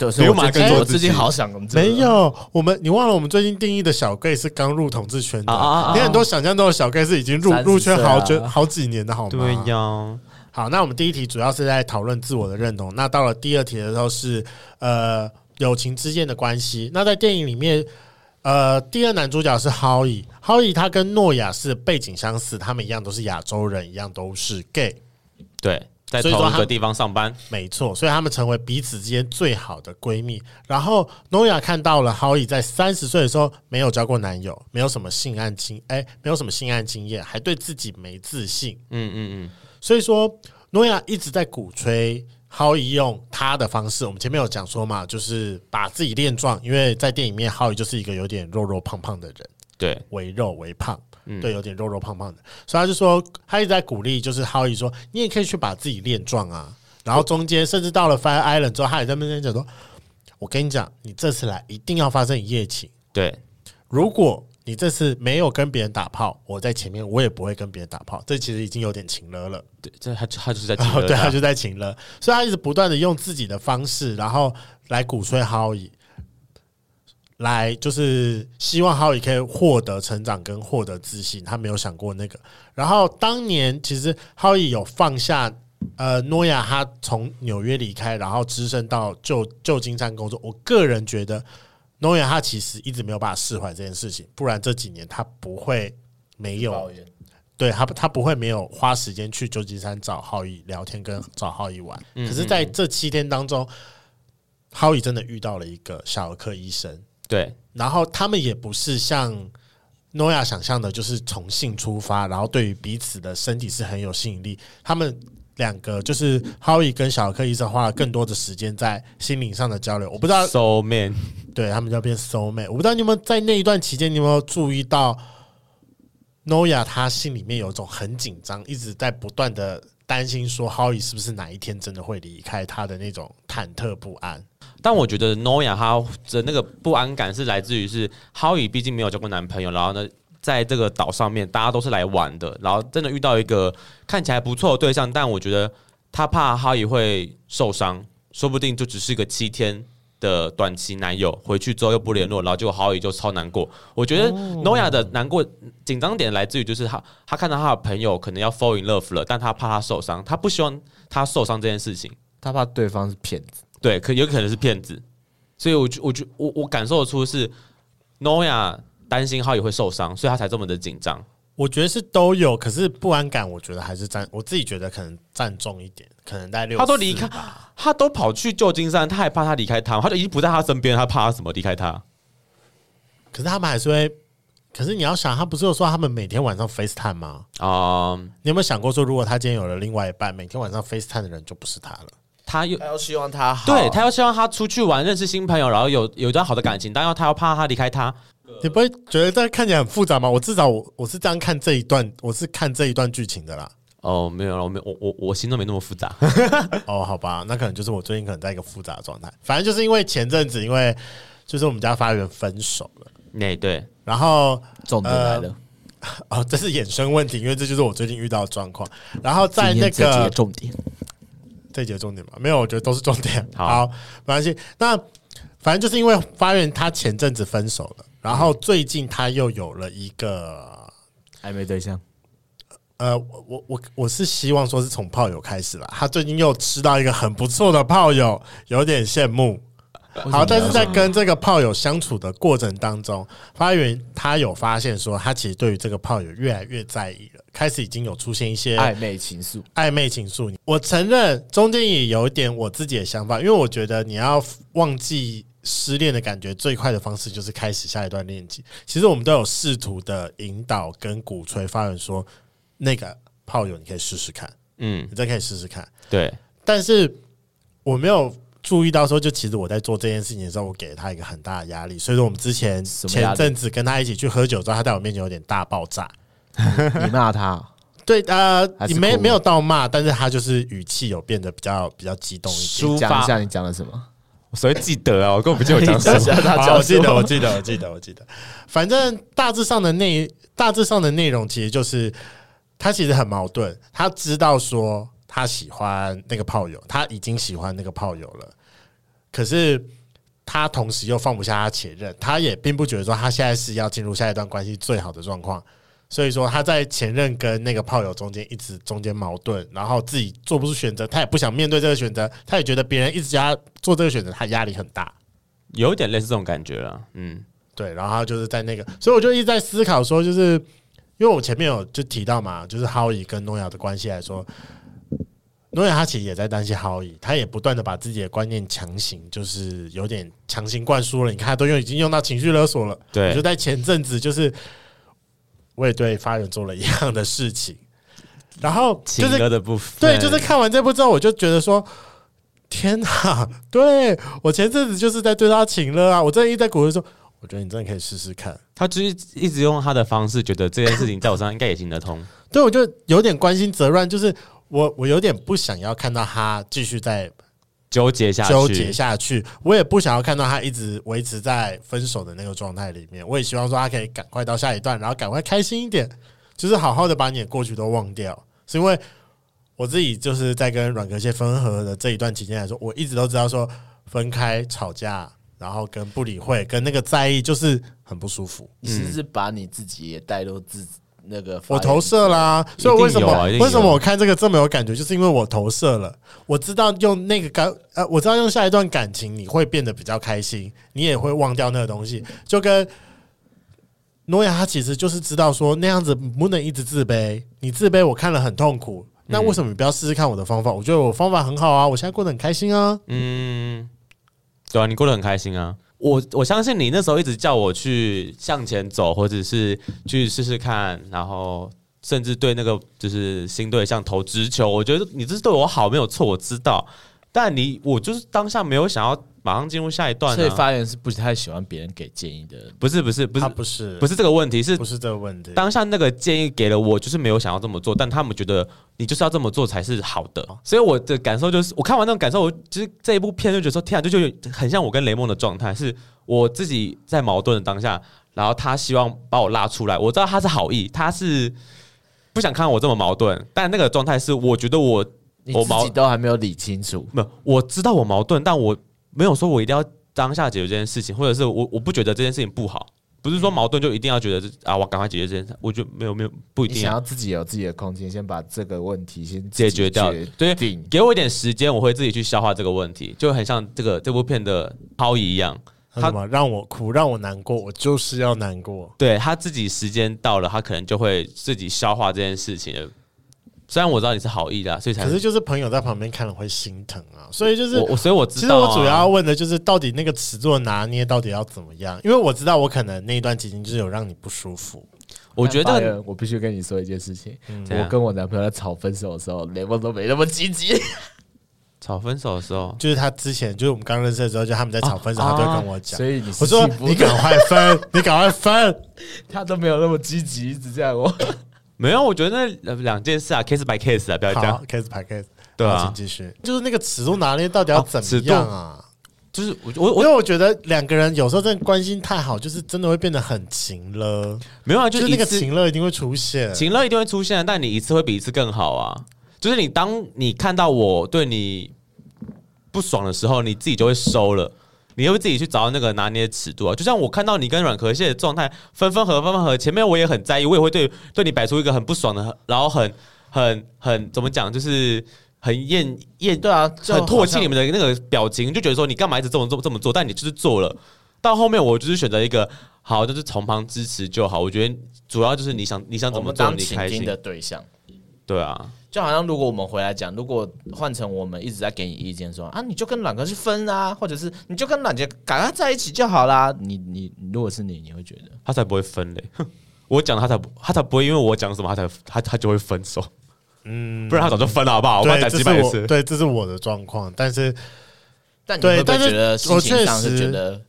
对，所以我最近我自己好想没有我们，你忘了我们最近定义的小 gay 是刚入同志圈的，你很多想象中的小 gay 是已经入入圈好久好几年的好吗？对呀。好，那我们第一题主要是在讨论自我的认同，那到了第二题的时候是呃友情之间的关系。那在电影里面，呃，第二男主角是 Howie，Howie 他跟诺亚是背景相似，他们一样都是亚洲人，一样都是 gay，对。在同一个地方上班，没错，所以他们成为彼此之间最好的闺蜜。然后诺亚看到了 Howie 在三十岁的时候没有交过男友，没有什么性爱经，哎，没有什么性爱经验，还对自己没自信。嗯嗯嗯。所以说，诺亚一直在鼓吹 Howie 用他的方式。我们前面有讲说嘛，就是把自己练壮，因为在电影里面 Howie 就是一个有点肉肉胖胖的人，对，微肉微胖。对，有点肉肉胖胖的，所以他就说，他一直在鼓励，就是 Howie 说，你也可以去把自己练壮啊。然后中间甚至到了 Fire Island 之后，他也在那边讲说，我跟你讲，你这次来一定要发生一夜情。对，如果你这次没有跟别人打炮，我在前面我也不会跟别人打炮。这其实已经有点情勒了。对，这他他就是在 <laughs> 情勒，对，他就在情勒，所以他一直不断的用自己的方式，然后来鼓吹 Howie。来，就是希望 Howie 可以获得成长跟获得自信，他没有想过那个。然后当年其实 Howie 有放下，呃，诺亚他从纽约离开，然后只身到旧旧金山工作。我个人觉得，诺亚他其实一直没有办法释怀这件事情，不然这几年他不会没有，对他他不会没有花时间去旧金山找 Howie 聊天，跟找 Howie 玩。可是在这七天当中。Howie 真的遇到了一个小儿科医生，对，然后他们也不是像 Noya 想象的，就是从性出发，然后对于彼此的身体是很有吸引力。他们两个就是 Howie 跟小儿科医生花了更多的时间在心灵上的交流。我不知道 Soul Man，对他们叫变 Soul Man。我不知道你有没有在那一段期间，你有没有注意到 Noya 他心里面有一种很紧张，一直在不断的。担心说 Howie 是不是哪一天真的会离开他的那种忐忑不安，但我觉得 Noya 他的那个不安感是来自于是 Howie 毕竟没有交过男朋友，然后呢，在这个岛上面大家都是来玩的，然后真的遇到一个看起来不错的对象，但我觉得他怕 Howie 会受伤，说不定就只是一个七天的短期男友回去之后又不联络，然后结果 Howie 就超难过。我觉得 Noya 的难过紧张点来自于就是他他看到他的朋友可能要 fall in love 了，但他怕他受伤，他不希望他受伤这件事情，他怕对方是骗子，对，可有可能是骗子，所以我就我就我我感受得出是 Noya 担心 Howie 会受伤，所以他才这么的紧张。我觉得是都有，可是不安感，我觉得还是占，我自己觉得可能占重一点，可能在六。他都离开，他都跑去旧金山，他还怕他离开他，他就已经不在他身边，他怕他什么离开他？可是他们还是会，可是你要想，他不是有说他们每天晚上 FaceTime 吗？啊、嗯，你有没有想过说，如果他今天有了另外一半，每天晚上 FaceTime 的人就不是他了？他又他要希望他好，对他要希望他出去玩，认识新朋友，然后有有一段好的感情，但要他要怕他离开他。你不会觉得这看起来很复杂吗？我至少我我是这样看这一段，我是看这一段剧情的啦。哦，没有了，我没我我我心中没那么复杂。<laughs> 哦，好吧，那可能就是我最近可能在一个复杂的状态。反正就是因为前阵子，因为就是我们家发源分手了。那对，然后重点来了。<laughs> 哦，这是衍生问题，因为这就是我最近遇到的状况。然后在那个重点，这节重点吗，没有，我觉得都是重点。好，好，没关系。那反正就是因为发源他前阵子分手了。然后最近他又有了一个暧昧对象，呃，我我我是希望说是从炮友开始了。他最近又吃到一个很不错的炮友，有点羡慕。好，但是在跟这个炮友相处的过程当中，发源他有发现说，他其实对于这个炮友越来越在意了，开始已经有出现一些暧昧情愫。暧昧情愫，我承认中间也有一点我自己的想法，因为我觉得你要忘记。失恋的感觉最快的方式就是开始下一段恋情。其实我们都有试图的引导跟鼓吹，发源说那个炮友你可以试试看，嗯，你再可以试试看。对，但是我没有注意到说，就其实我在做这件事情的时候，我给了他一个很大的压力。所以说，我们之前前阵子跟他一起去喝酒之后，他在我面前有点大爆炸。你骂他？<laughs> 对，呃，你没没有到骂，但是他就是语气有变得比较比较激动一点。抒发一下，你讲了什么？我所以记得啊，我根本不记得我讲什么。<laughs> 好，我记得，我记得，我记得，我记得。反正大致上的内，大致上的内容其实就是，他其实很矛盾。他知道说他喜欢那个炮友，他已经喜欢那个炮友了，可是他同时又放不下他前任，他也并不觉得说他现在是要进入下一段关系最好的状况。所以说他在前任跟那个炮友中间一直中间矛盾，然后自己做不出选择，他也不想面对这个选择，他也觉得别人一直叫他做这个选择，他压力很大，有一点类似这种感觉了。嗯，对，然后就是在那个，所以我就一直在思考说，就是因为我前面有就提到嘛，就是 Howie 跟诺亚的关系来说，诺亚他其实也在担心 Howie，他也不断的把自己的观念强行，就是有点强行灌输了。你看，他都用已经用到情绪勒索了。对，就在前阵子就是。我也对发源做了一样的事情，然后就是的部分，对，就是看完这部之后，我就觉得说，天哪！对，我前阵子就是在对他情勒啊，我真的一直在鼓励说，我觉得你真的可以试试看。他就是一直用他的方式，觉得这件事情在我身上应该也行得通。对，我就有点关心责任，就是我我有点不想要看到他继续在。纠结下去，纠结下去，我也不想要看到他一直维持在分手的那个状态里面。我也希望说他可以赶快到下一段，然后赶快开心一点，就是好好的把你的过去都忘掉。是因为我自己就是在跟软壳蟹分合的这一段期间来说，我一直都知道说分开吵架，然后跟不理会，跟那个在意，就是很不舒服。你是不是把你自己也带入自己？那个我投射啦、啊，所以为什么、啊、为什么我看这个这么有感觉，就是因为我投射了。我知道用那个感呃，我知道用下一段感情你会变得比较开心，你也会忘掉那个东西。就跟诺亚他其实就是知道说那样子不能一直自卑，你自卑我看了很痛苦。那为什么你不要试试看我的方法？我觉得我方法很好啊，我现在过得很开心啊。嗯，对啊，你过得很开心啊。我我相信你那时候一直叫我去向前走，或者是去试试看，然后甚至对那个就是新对象投直球。我觉得你这是对我好，没有错，我知道。但你我就是当下没有想要马上进入下一段，啊，所以发言是不太喜欢别人给建议的。不是不是不是不是不是这个问题，是不是这个问题？当下那个建议给了我，就是没有想要这么做，但他们觉得你就是要这么做才是好的。所以我的感受就是，我看完那种感受，我其实这一部片就觉得说，天啊，就就很像我跟雷梦的状态，是我自己在矛盾的当下，然后他希望把我拉出来。我知道他是好意，他是不想看我这么矛盾，但那个状态是，我觉得我。我自己都还没有理清楚，没有，我知道我矛盾，但我没有说我一定要当下解决这件事情，或者是我我不觉得这件事情不好，不是说矛盾就一定要觉得啊，我赶快解决这件事，我就没有没有不一定，想要自己有自己的空间，先把这个问题先解决。掉，对，给我一点时间，我会自己去消化这个问题，就很像这个这部片的抛移一样，他让我哭，让我难过，我就是要难过，对，他自己时间到了，他可能就会自己消化这件事情。虽然我知道你是好意的，所以才可是就是朋友在旁边看了会心疼啊，所以就是我，所以我知道、啊。其实我主要要问的就是，到底那个尺度拿捏到底要怎么样？因为我知道我可能那一段期间就是有让你不舒服。我觉得我必须跟你说一件事情，嗯、我跟我男朋友在吵分手的时候，连我都没那么积极。吵分手的时候，就是他之前就是我们刚认识的时候，就他们在吵分手，啊、他都会跟我讲。所以你我说你赶快分，你赶快分，<laughs> 他都没有那么积极，一直这样我。没有，我觉得那两件事啊，case by case 啊，不要这样，case by case，对啊，请继续。就是那个尺度拿捏到底要怎么样啊？就是我我因为我觉得两个人有时候真的关心太好，就是真的会变得很情了。没有啊，就是那个情了一定会出现，情了一定会出现，但你一次会比一次更好啊。就是你当你看到我对你不爽的时候，你自己就会收了。你会自己去找到那个拿捏的尺度啊，就像我看到你跟软壳蟹的状态分分合分分合，前面我也很在意，我也会对对你摆出一个很不爽的，然后很很很怎么讲，就是很厌厌对啊，很唾弃你们的那个表情，就觉得说你干嘛一直这么这么这么做，但你就是做了，到后面我就是选择一个好，就是从旁支持就好。我觉得主要就是你想你想怎么做，你开心的对象，对啊。就好像如果我们回来讲，如果换成我们一直在给你意见说啊，你就跟软哥去分啊，或者是你就跟软姐赶快在一起就好啦。你你如果是你，你会觉得他才不会分嘞。我讲他才不他才不会，因为我讲什么他才他他就会分手。嗯，不然他早就分了，好不好？对，我讲几百次。对，这是我的状况。但是，但你会不会觉得心情上是觉得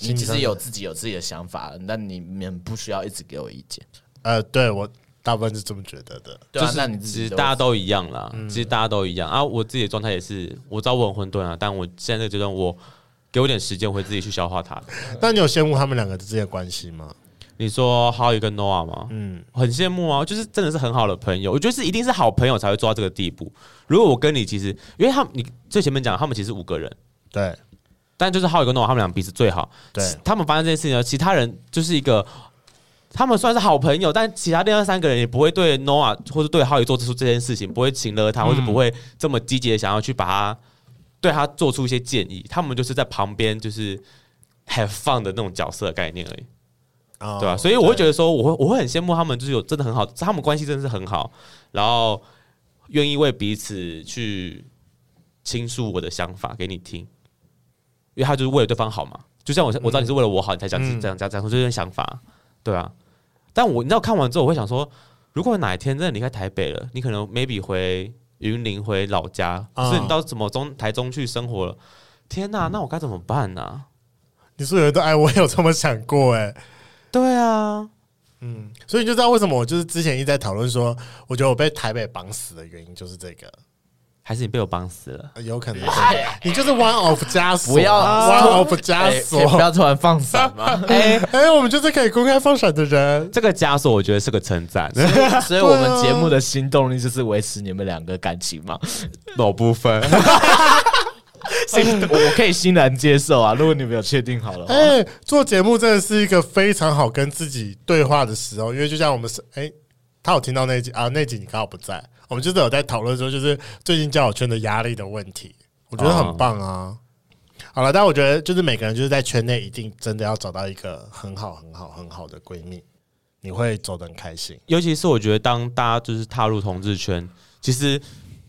你其实有自己有自己的想法，但你们不需要一直给我意见。呃，对我。大部分是这么觉得的，对啊，那你其实大家都一样啦，其实大家都一样啊。我自己的状态也是，我知道我很混沌啊，但我现在这个阶段，我给我点时间，我会自己去消化它。<laughs> 那你有羡慕他们两个之间的关系吗？你说 Howie 跟 Noah 吗？嗯，很羡慕啊，就是真的是很好的朋友。我觉得是一定是好朋友才会做到这个地步。如果我跟你其实，因为他们你最前面讲，他们其实五个人，对，但就是 Howie 跟 Noah 他们俩彼此最好。对，他们发生这件事情呢，其他人就是一个。他们算是好朋友，但其他另外三个人也不会对 Noah 或者对 Howie 做出这件事情，不会请了他，或者不会这么积极的想要去把他对他做出一些建议。他们就是在旁边就是 have fun 的那种角色概念而已，对吧、啊？所以我会觉得说，我会我会很羡慕他们，就是有真的很好，他们关系真的是很好，然后愿意为彼此去倾诉我的想法给你听，因为他就是为了对方好嘛。就像我我知道你是为了我好，你才讲这样讲讲出这些想法，对啊。但我你知道看完之后，我会想说，如果哪一天真的离开台北了，你可能 maybe 回云林回老家，所以你到什么中台中去生活了，天哪，那我该怎么办呢、啊？你是有一段哎，我有这么想过哎、欸，对啊，嗯，所以你就知道为什么我就是之前一直在讨论说，我觉得我被台北绑死的原因就是这个。还是你被我绑死了？有可能，<laughs> 你就是 one of 枷锁，不要 one of 枷锁，不要突然放闪嘛！<laughs> 哎哎，我们就是可以公开放闪的人。这个枷锁，我觉得是个称赞。所以，<laughs> 我们节目的新动力就是维持你们两个感情嘛，某部分。我可以欣然接受啊！如果你没有确定好了，哎，做节目真的是一个非常好跟自己对话的时候，因为就像我们是哎，他有听到那集啊，那集你刚好不在。我们就是有在讨论说，就是最近交友圈的压力的问题，我觉得很棒啊。好了，但我觉得就是每个人就是在圈内一定真的要找到一个很好、很好、很好的闺蜜，你会走得很开心。尤其是我觉得，当大家就是踏入同志圈，其实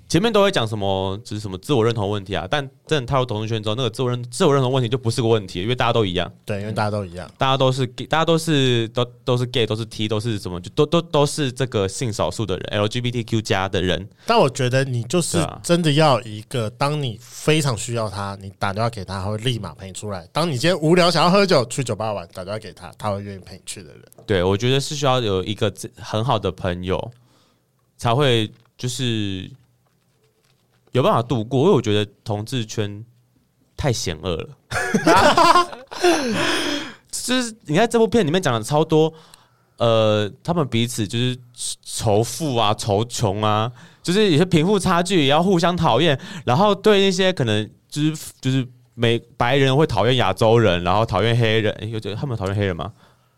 前面都会讲什么，就是什么自我认同问题啊，但真的踏入同志圈之后，那个自我认自我认同问题就不是个问题，因为大家都一样。对，因为大家都一样，大家都是 gay，大家都是都都是 gay，都是 T，都是什么，就都都都是这个性少数的人，LGBTQ 加的人。但我觉得你就是真的要一个，当你非常需要他，你打电话给他，他会立马陪你出来。当你今天无聊想要喝酒，去酒吧玩，打电话给他，他会愿意陪你去的人。对，我觉得是需要有一个很好的朋友，才会就是。有办法度过，因为我觉得同志圈太险恶了。<laughs> 就是你看这部片里面讲的超多，呃，他们彼此就是仇富啊、仇穷啊，就是有些贫富差距也要互相讨厌，然后对那些可能就是就是美白人会讨厌亚洲人，然后讨厌黑人，有觉得他们讨厌黑人吗？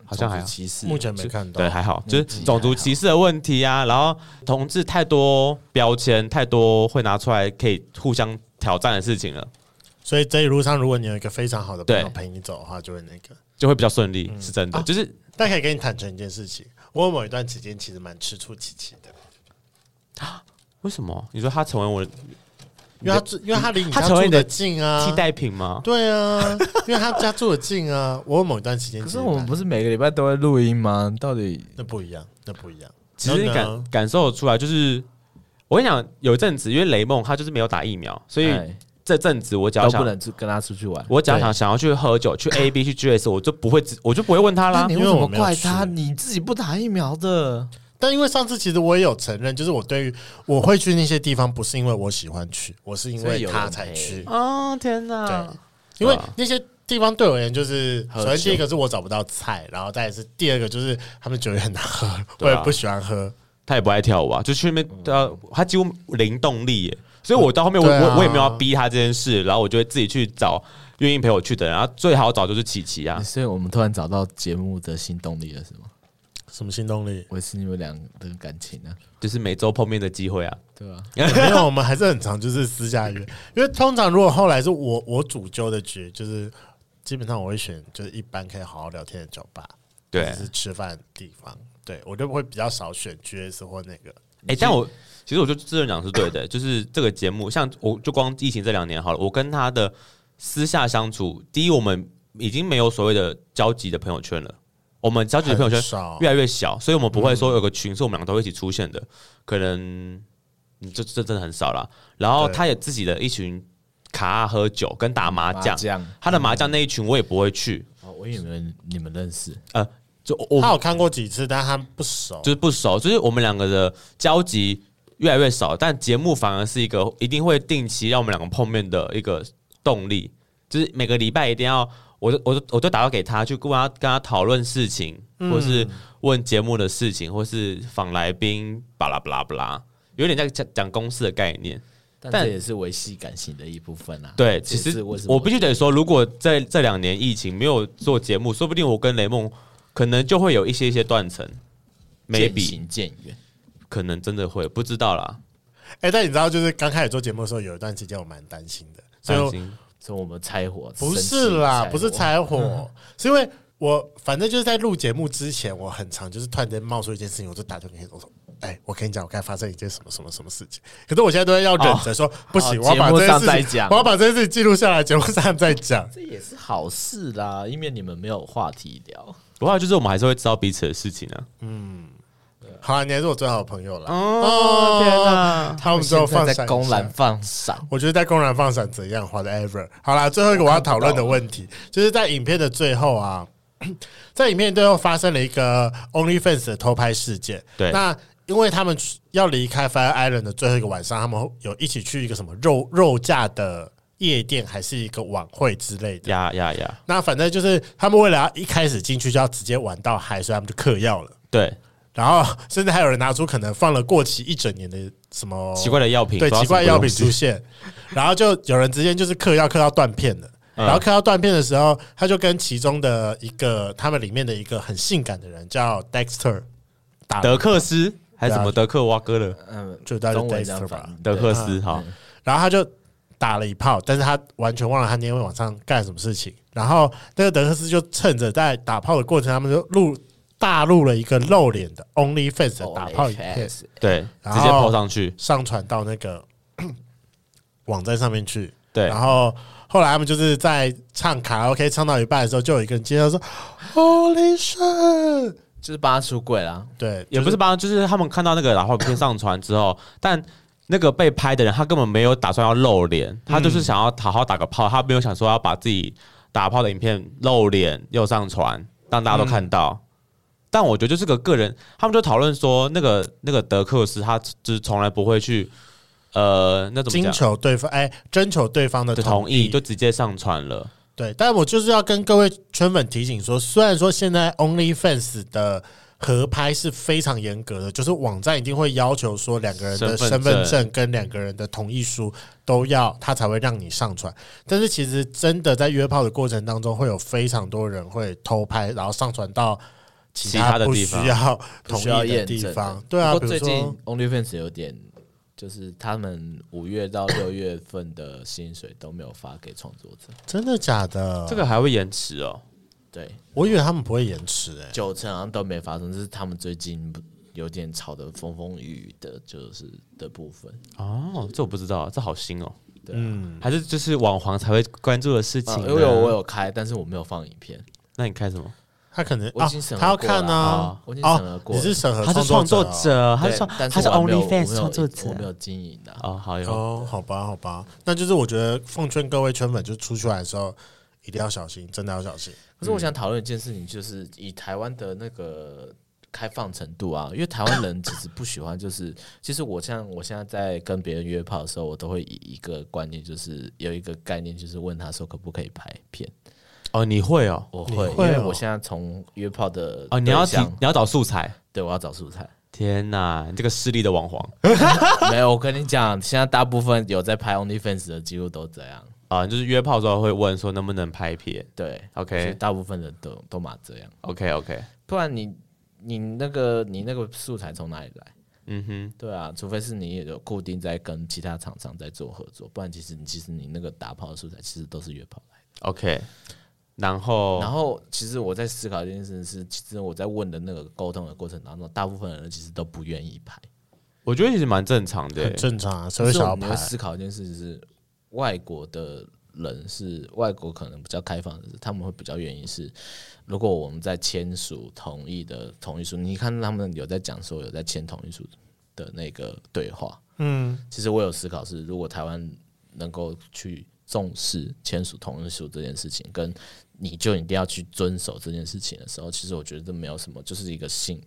好像还歧视，目前没看到。对，还好，就是种族歧视的问题啊。然后同志太多标签，太多会拿出来可以互相挑战的事情了。所以这一路上，如果你有一个非常好的朋友陪你走的话，就会那个就会比较顺利，是真的。就是，但可以跟你坦诚一件事情，我有某一段时间其实蛮吃醋琪琪的。啊？<gasps> 为什么？你说他成为我？因为他住，因为他离你家住的近啊，替代品吗？对啊，因为他家住的近啊。我有某一段时间，可是我们不是每个礼拜都会录音吗？到底那不一样，那不一样。其实你感感受得出来，就是我跟你讲，有一阵子，因为雷梦他就是没有打疫苗，所以这阵子我只要想不能跟他出去玩，我只要想想要去喝酒，去 A B 去 G S，我就不会，我就不会问他啦。你为什么怪他？你自己不打疫苗的。但因为上次其实我也有承认，就是我对于我会去那些地方，不是因为我喜欢去，我是因为他才去。哦天哪！对，因为那些地方对我而言，就是首先第一个是我找不到菜，然后再是第二个就是他们酒也很难喝，我也不喜欢喝。他也不爱跳舞啊，就去那边，呃，他几乎零动力耶。所以我到后面我我我也没有要逼他这件事，然后我就会自己去找愿意陪我去的人，然后最好找就是琪琪啊。所以我们突然找到节目的新动力了，是吗？什么新动力？维持你们俩的感情呢、啊？就是每周碰面的机会啊，对啊，<laughs> 没有，我们还是很常，就是私下约。因为通常如果后来是我我主揪的局，就是基本上我会选就是一般可以好好聊天的酒吧，对，就是吃饭的地方。对我就会比较少选 GS 或那个。哎、欸，但我其实我觉得这人讲是对的，<laughs> 就是这个节目，像我就光疫情这两年好了，我跟他的私下相处，第一，我们已经没有所谓的交集的朋友圈了。我们交集的朋友圈越来越小，所以我们不会说有个群是我们两个都一起出现的，可能这这真的很少了。然后他也自己的一群卡喝酒跟打麻将，他的麻将那一群我也不会去。哦，我以为你们认识，呃，就我他有看过几次，但他不熟，就是不熟，就是我们两个的交集越来越少。但节目反而是一个一定会定期让我们两个碰面的一个动力，就是每个礼拜一定要。我就我就我就打电话给他，去跟他跟他讨论事情，或是问节目的事情，或是访来宾，巴拉巴拉巴拉，有点在讲讲公司的概念。但这也是维系感情的一部分啊。对，其实我必须得说，如果在这两年疫情没有做节目，说不定我跟雷梦可能就会有一些一些断层，渐行渐远，可能真的会不知道啦。哎，但你知道，就是刚开始做节目的时候，有一段时间我蛮担心的，担心。说我们拆伙，不是啦，不是拆伙，是因为我反正就是在录节目之前，我很常就是突然间冒出一件事情，我就打电话给我说：“哎，我跟你讲，我该发生一件什么什么什么事情。”可是我现在都要忍着说，不行，我要把这件事情，我要把这件事情记录下来，节目上再讲。这也是好事啦，因为你们没有话题聊。不过就是我们还是会知道彼此的事情啊。嗯。好、啊，你还是我最好的朋友了。哦，天哪！他们之后放在公然放闪，我觉得在公然放闪怎样？Whatever。好啦，最后一个我要讨论的问题，就是在影片的最后啊，在影片最后发生了一个 OnlyFans 的偷拍事件。对，那因为他们要离开 Fire Island 的最后一个晚上，他们有一起去一个什么肉肉架的夜店，还是一个晚会之类的。呀呀呀！那反正就是他们为了要一开始进去就要直接玩到嗨，所以他们就嗑药了。对。然后，甚至还有人拿出可能放了过期一整年的什么奇怪的药品，对，奇怪药品出现，然后就有人直接就是嗑药嗑到断片了。然后嗑到断片的时候，他就跟其中的一个他们里面的一个很性感的人叫 Dexter，打德克斯还是什么德克瓦哥的，嗯，就叫 Dexter 吧，德克斯哈。然后他就打了一炮，但是他完全忘了他那天晚上干什么事情。然后那个德克斯就趁着在打炮的过程，他们就录。大陆了一个露脸的 OnlyFans 的打炮影片，对，直接抛上去，上传到那个 <coughs> 网站上面去。对，然后后来他们就是在唱卡拉 OK，唱到一半的时候，就有一个人接到说：“Holy shit！” 就是帮他出柜啦。对，也不是帮，就是他们看到那个打炮影片上传之后，但那个被拍的人他根本没有打算要露脸，他就是想要好好打个炮，他没有想说要把自己打炮的影片露脸又上传，让大家都看到。但我觉得就是个个人，他们就讨论说，那个那个德克斯他就是从来不会去。呃，那种征求对方哎，征求对方的同意，就直接上传了。对，但我就是要跟各位圈粉提醒说，虽然说现在 OnlyFans 的合拍是非常严格的，就是网站一定会要求说两个人的身份证跟两个人的同意书都要，他才会让你上传。但是其实真的在约炮的过程当中，会有非常多人会偷拍，然后上传到其他的地方需要 <laughs> 同意的地方。对啊，不过最近 OnlyFans 有点。就是他们五月到六月份的薪水都没有发给创作者，真的假的？这个还会延迟哦？对，我以为他们不会延迟诶，九成好像都没发生，这是他们最近有点吵得风风雨雨的，就是的部分。哦，这我不知道，这好新哦。对啊，还是就是网黄才会关注的事情。因为我有开，但是我没有放影片。那你开什么？他可能啊，他要看呢。我已经审核过，你是审核，他是创作者，他是他是 OnlyFans 创作者，我没有经营的。哦，好有哦，好吧，好吧，那就是我觉得奉劝各位圈粉，就出去玩的时候一定要小心，真的要小心。可是我想讨论一件事情，就是以台湾的那个开放程度啊，因为台湾人其实不喜欢，就是 <coughs> 其实我像我现在在跟别人约炮的时候，我都会以一个观念，就是有一个概念，就是问他说可不可以拍片。哦，你会哦，我会，因为我现在从约炮的哦，你要你要找素材，对，我要找素材。天哪，你这个势力的网黄，<laughs> 没有，我跟你讲，现在大部分有在拍 OnlyFans 的，几乎都这样。啊，就是约炮之后会问说能不能拍片，对，OK，大部分的都都嘛这样，OK OK，不然你你那个你那个素材从哪里来？嗯哼，对啊，除非是你也有固定在跟其他厂商在做合作，不然其实你其实你那个打炮的素材其实都是约炮来的，OK。然后，然后，其实我在思考一件事是，其实我在问的那个沟通的过程当中，大部分人其实都不愿意拍。我觉得其实蛮正常的，很正常啊。所以我们思考一件事情是，外国的人是外国可能比较开放的，他们会比较愿意是，如果我们在签署同意的同意书，你看他们有在讲说有在签同意书的那个对话，嗯，其实我有思考是，如果台湾能够去重视签署同意书这件事情，跟你就一定要去遵守这件事情的时候，其实我觉得这没有什么，就是一个性，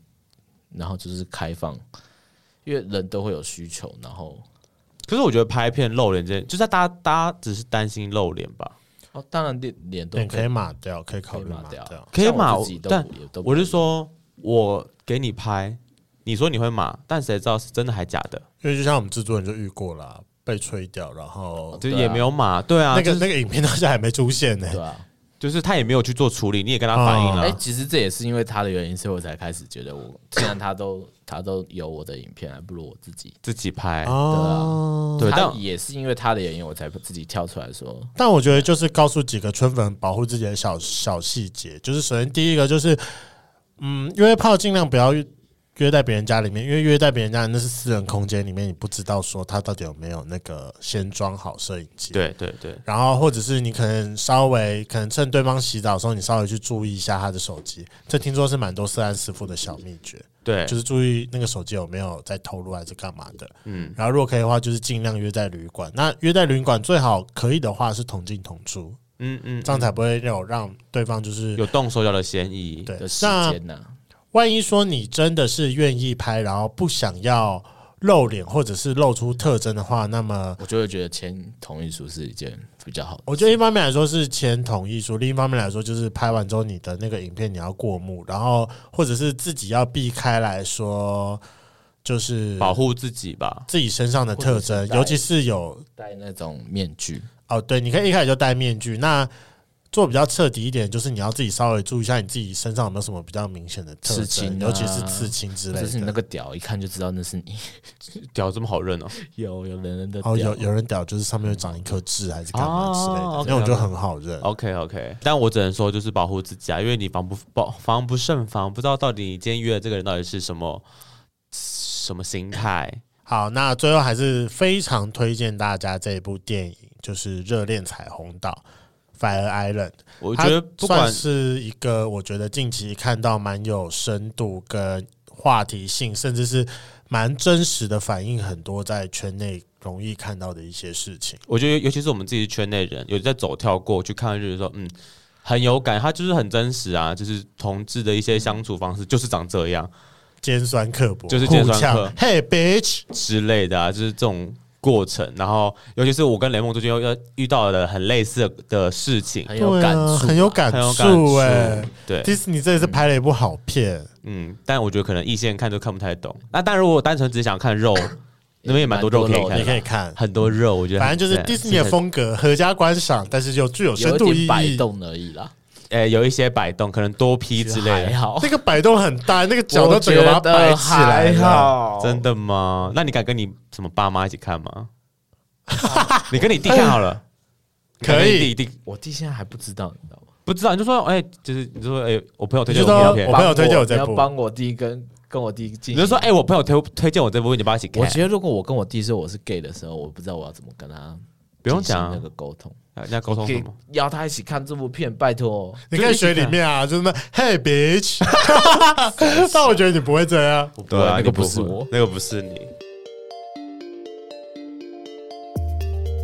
然后就是开放，因为人都会有需求。然后，可是我觉得拍片露脸这件，就是大家大家只是担心露脸吧？哦，当然脸脸都可以，可以码掉，可以考虑码掉，可以码。但我是说，我给你拍，你说你会码，但谁知道是真的还假的？因为就像我们制作人就遇过了，被吹掉，然后就也没有码。对啊，那个那个影片到现在还没出现呢。对啊。就是他也没有去做处理，你也跟他反映了。哎、哦欸，其实这也是因为他的原因，所以我才开始觉得我，既然他都他都有我的影片，还不如我自己自己拍。哦，对啊，对，但也是因为他的原因，我才自己跳出来说。但我觉得就是告诉几个春粉保护自己的小小细节，就是首先第一个就是，嗯，因为炮尽量不要。约在别人家里面，因为约在别人家那是私人空间里面，你不知道说他到底有没有那个先装好摄影机。对对对。然后或者是你可能稍微可能趁对方洗澡的时候，你稍微去注意一下他的手机。这听说是蛮多色案师傅的小秘诀。对，就是注意那个手机有没有在透露还是干嘛的。嗯。然后如果可以的话，就是尽量约在旅馆。那约在旅馆最好可以的话是同进同出。嗯嗯。这样才不会有让对方就是有动手脚的嫌疑。对。的时间呢？万一说你真的是愿意拍，然后不想要露脸或者是露出特征的话，那么我就会觉得签同意书是一件比较好的。我觉得一方面来说是签同意书，另一方面来说就是拍完之后你的那个影片你要过目，然后或者是自己要避开来说，就是保护自己吧，自己身上的特征，尤其是有戴那种面具。哦，对，你可以一开始就戴面具。那做比较彻底一点，就是你要自己稍微注意一下你自己身上有没有什么比较明显的刺青，尤其是刺青之类的。就是你那个屌，一看就知道那是你。<laughs> 屌这么好认哦？<laughs> 有有人人的哦，有有人屌，就是上面会长一颗痣还是干嘛之类的，那种就很好认。OK OK，但我只能说就是保护自己啊，因为你防不保防不胜防，不知道到底你今天约的这个人到底是什么什么心态。好，那最后还是非常推荐大家这一部电影，就是《热恋彩虹岛》（Fire Island）。我觉得不管算是一个，我觉得近期看到蛮有深度跟话题性，甚至是蛮真实的反映很多在圈内容易看到的一些事情。我觉得，尤其是我们自己圈内人，有在走跳过去看，就是说，嗯，很有感，他就是很真实啊，就是同志的一些相处方式就是长这样。尖酸刻薄，就是尖酸刻，Hey bitch 之类的啊，就是这种过程。然后，尤其是我跟雷梦最近又要遇到了很类似的事情，很有感触，很有感触。哎，对，迪士尼这也是拍了一部好片。嗯，但我觉得可能一线看都看不太懂。那但如果单纯只想看肉，那边也蛮多肉可以看，你可以看很多肉。我觉得反正就是迪士尼的风格，合家观赏，但是又具有深度意义，摆动而已啦。诶、欸，有一些摆动，可能多批之类的。那个摆动很大，那个脚都整个把它摆起来。好，真的吗？那你敢跟你什么爸妈一起看吗？<laughs> 你跟你弟看好了，<laughs> 可以。弟弟，我弟现在还不知道，你知道吗？不知道，你就说，哎、欸，就是你就说，哎、欸，我朋友推荐我片，我朋友推荐我这部，要帮我弟跟跟我弟进。你就说，哎、欸，我朋友推推荐我这部，你帮他一起看。我觉得如果我跟我弟说我是 gay 的时候，我不知道我要怎么跟他。不用讲那个沟通，人家沟通什么？邀他一起看这部片，拜托。你可以学里面啊，就是那 Hey bitch。<laughs> <laughs> 但我觉得你不会这样。对啊，那个不是我，那个不是你。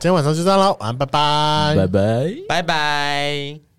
今天晚上就这样喽，晚安，拜拜，拜拜，拜拜。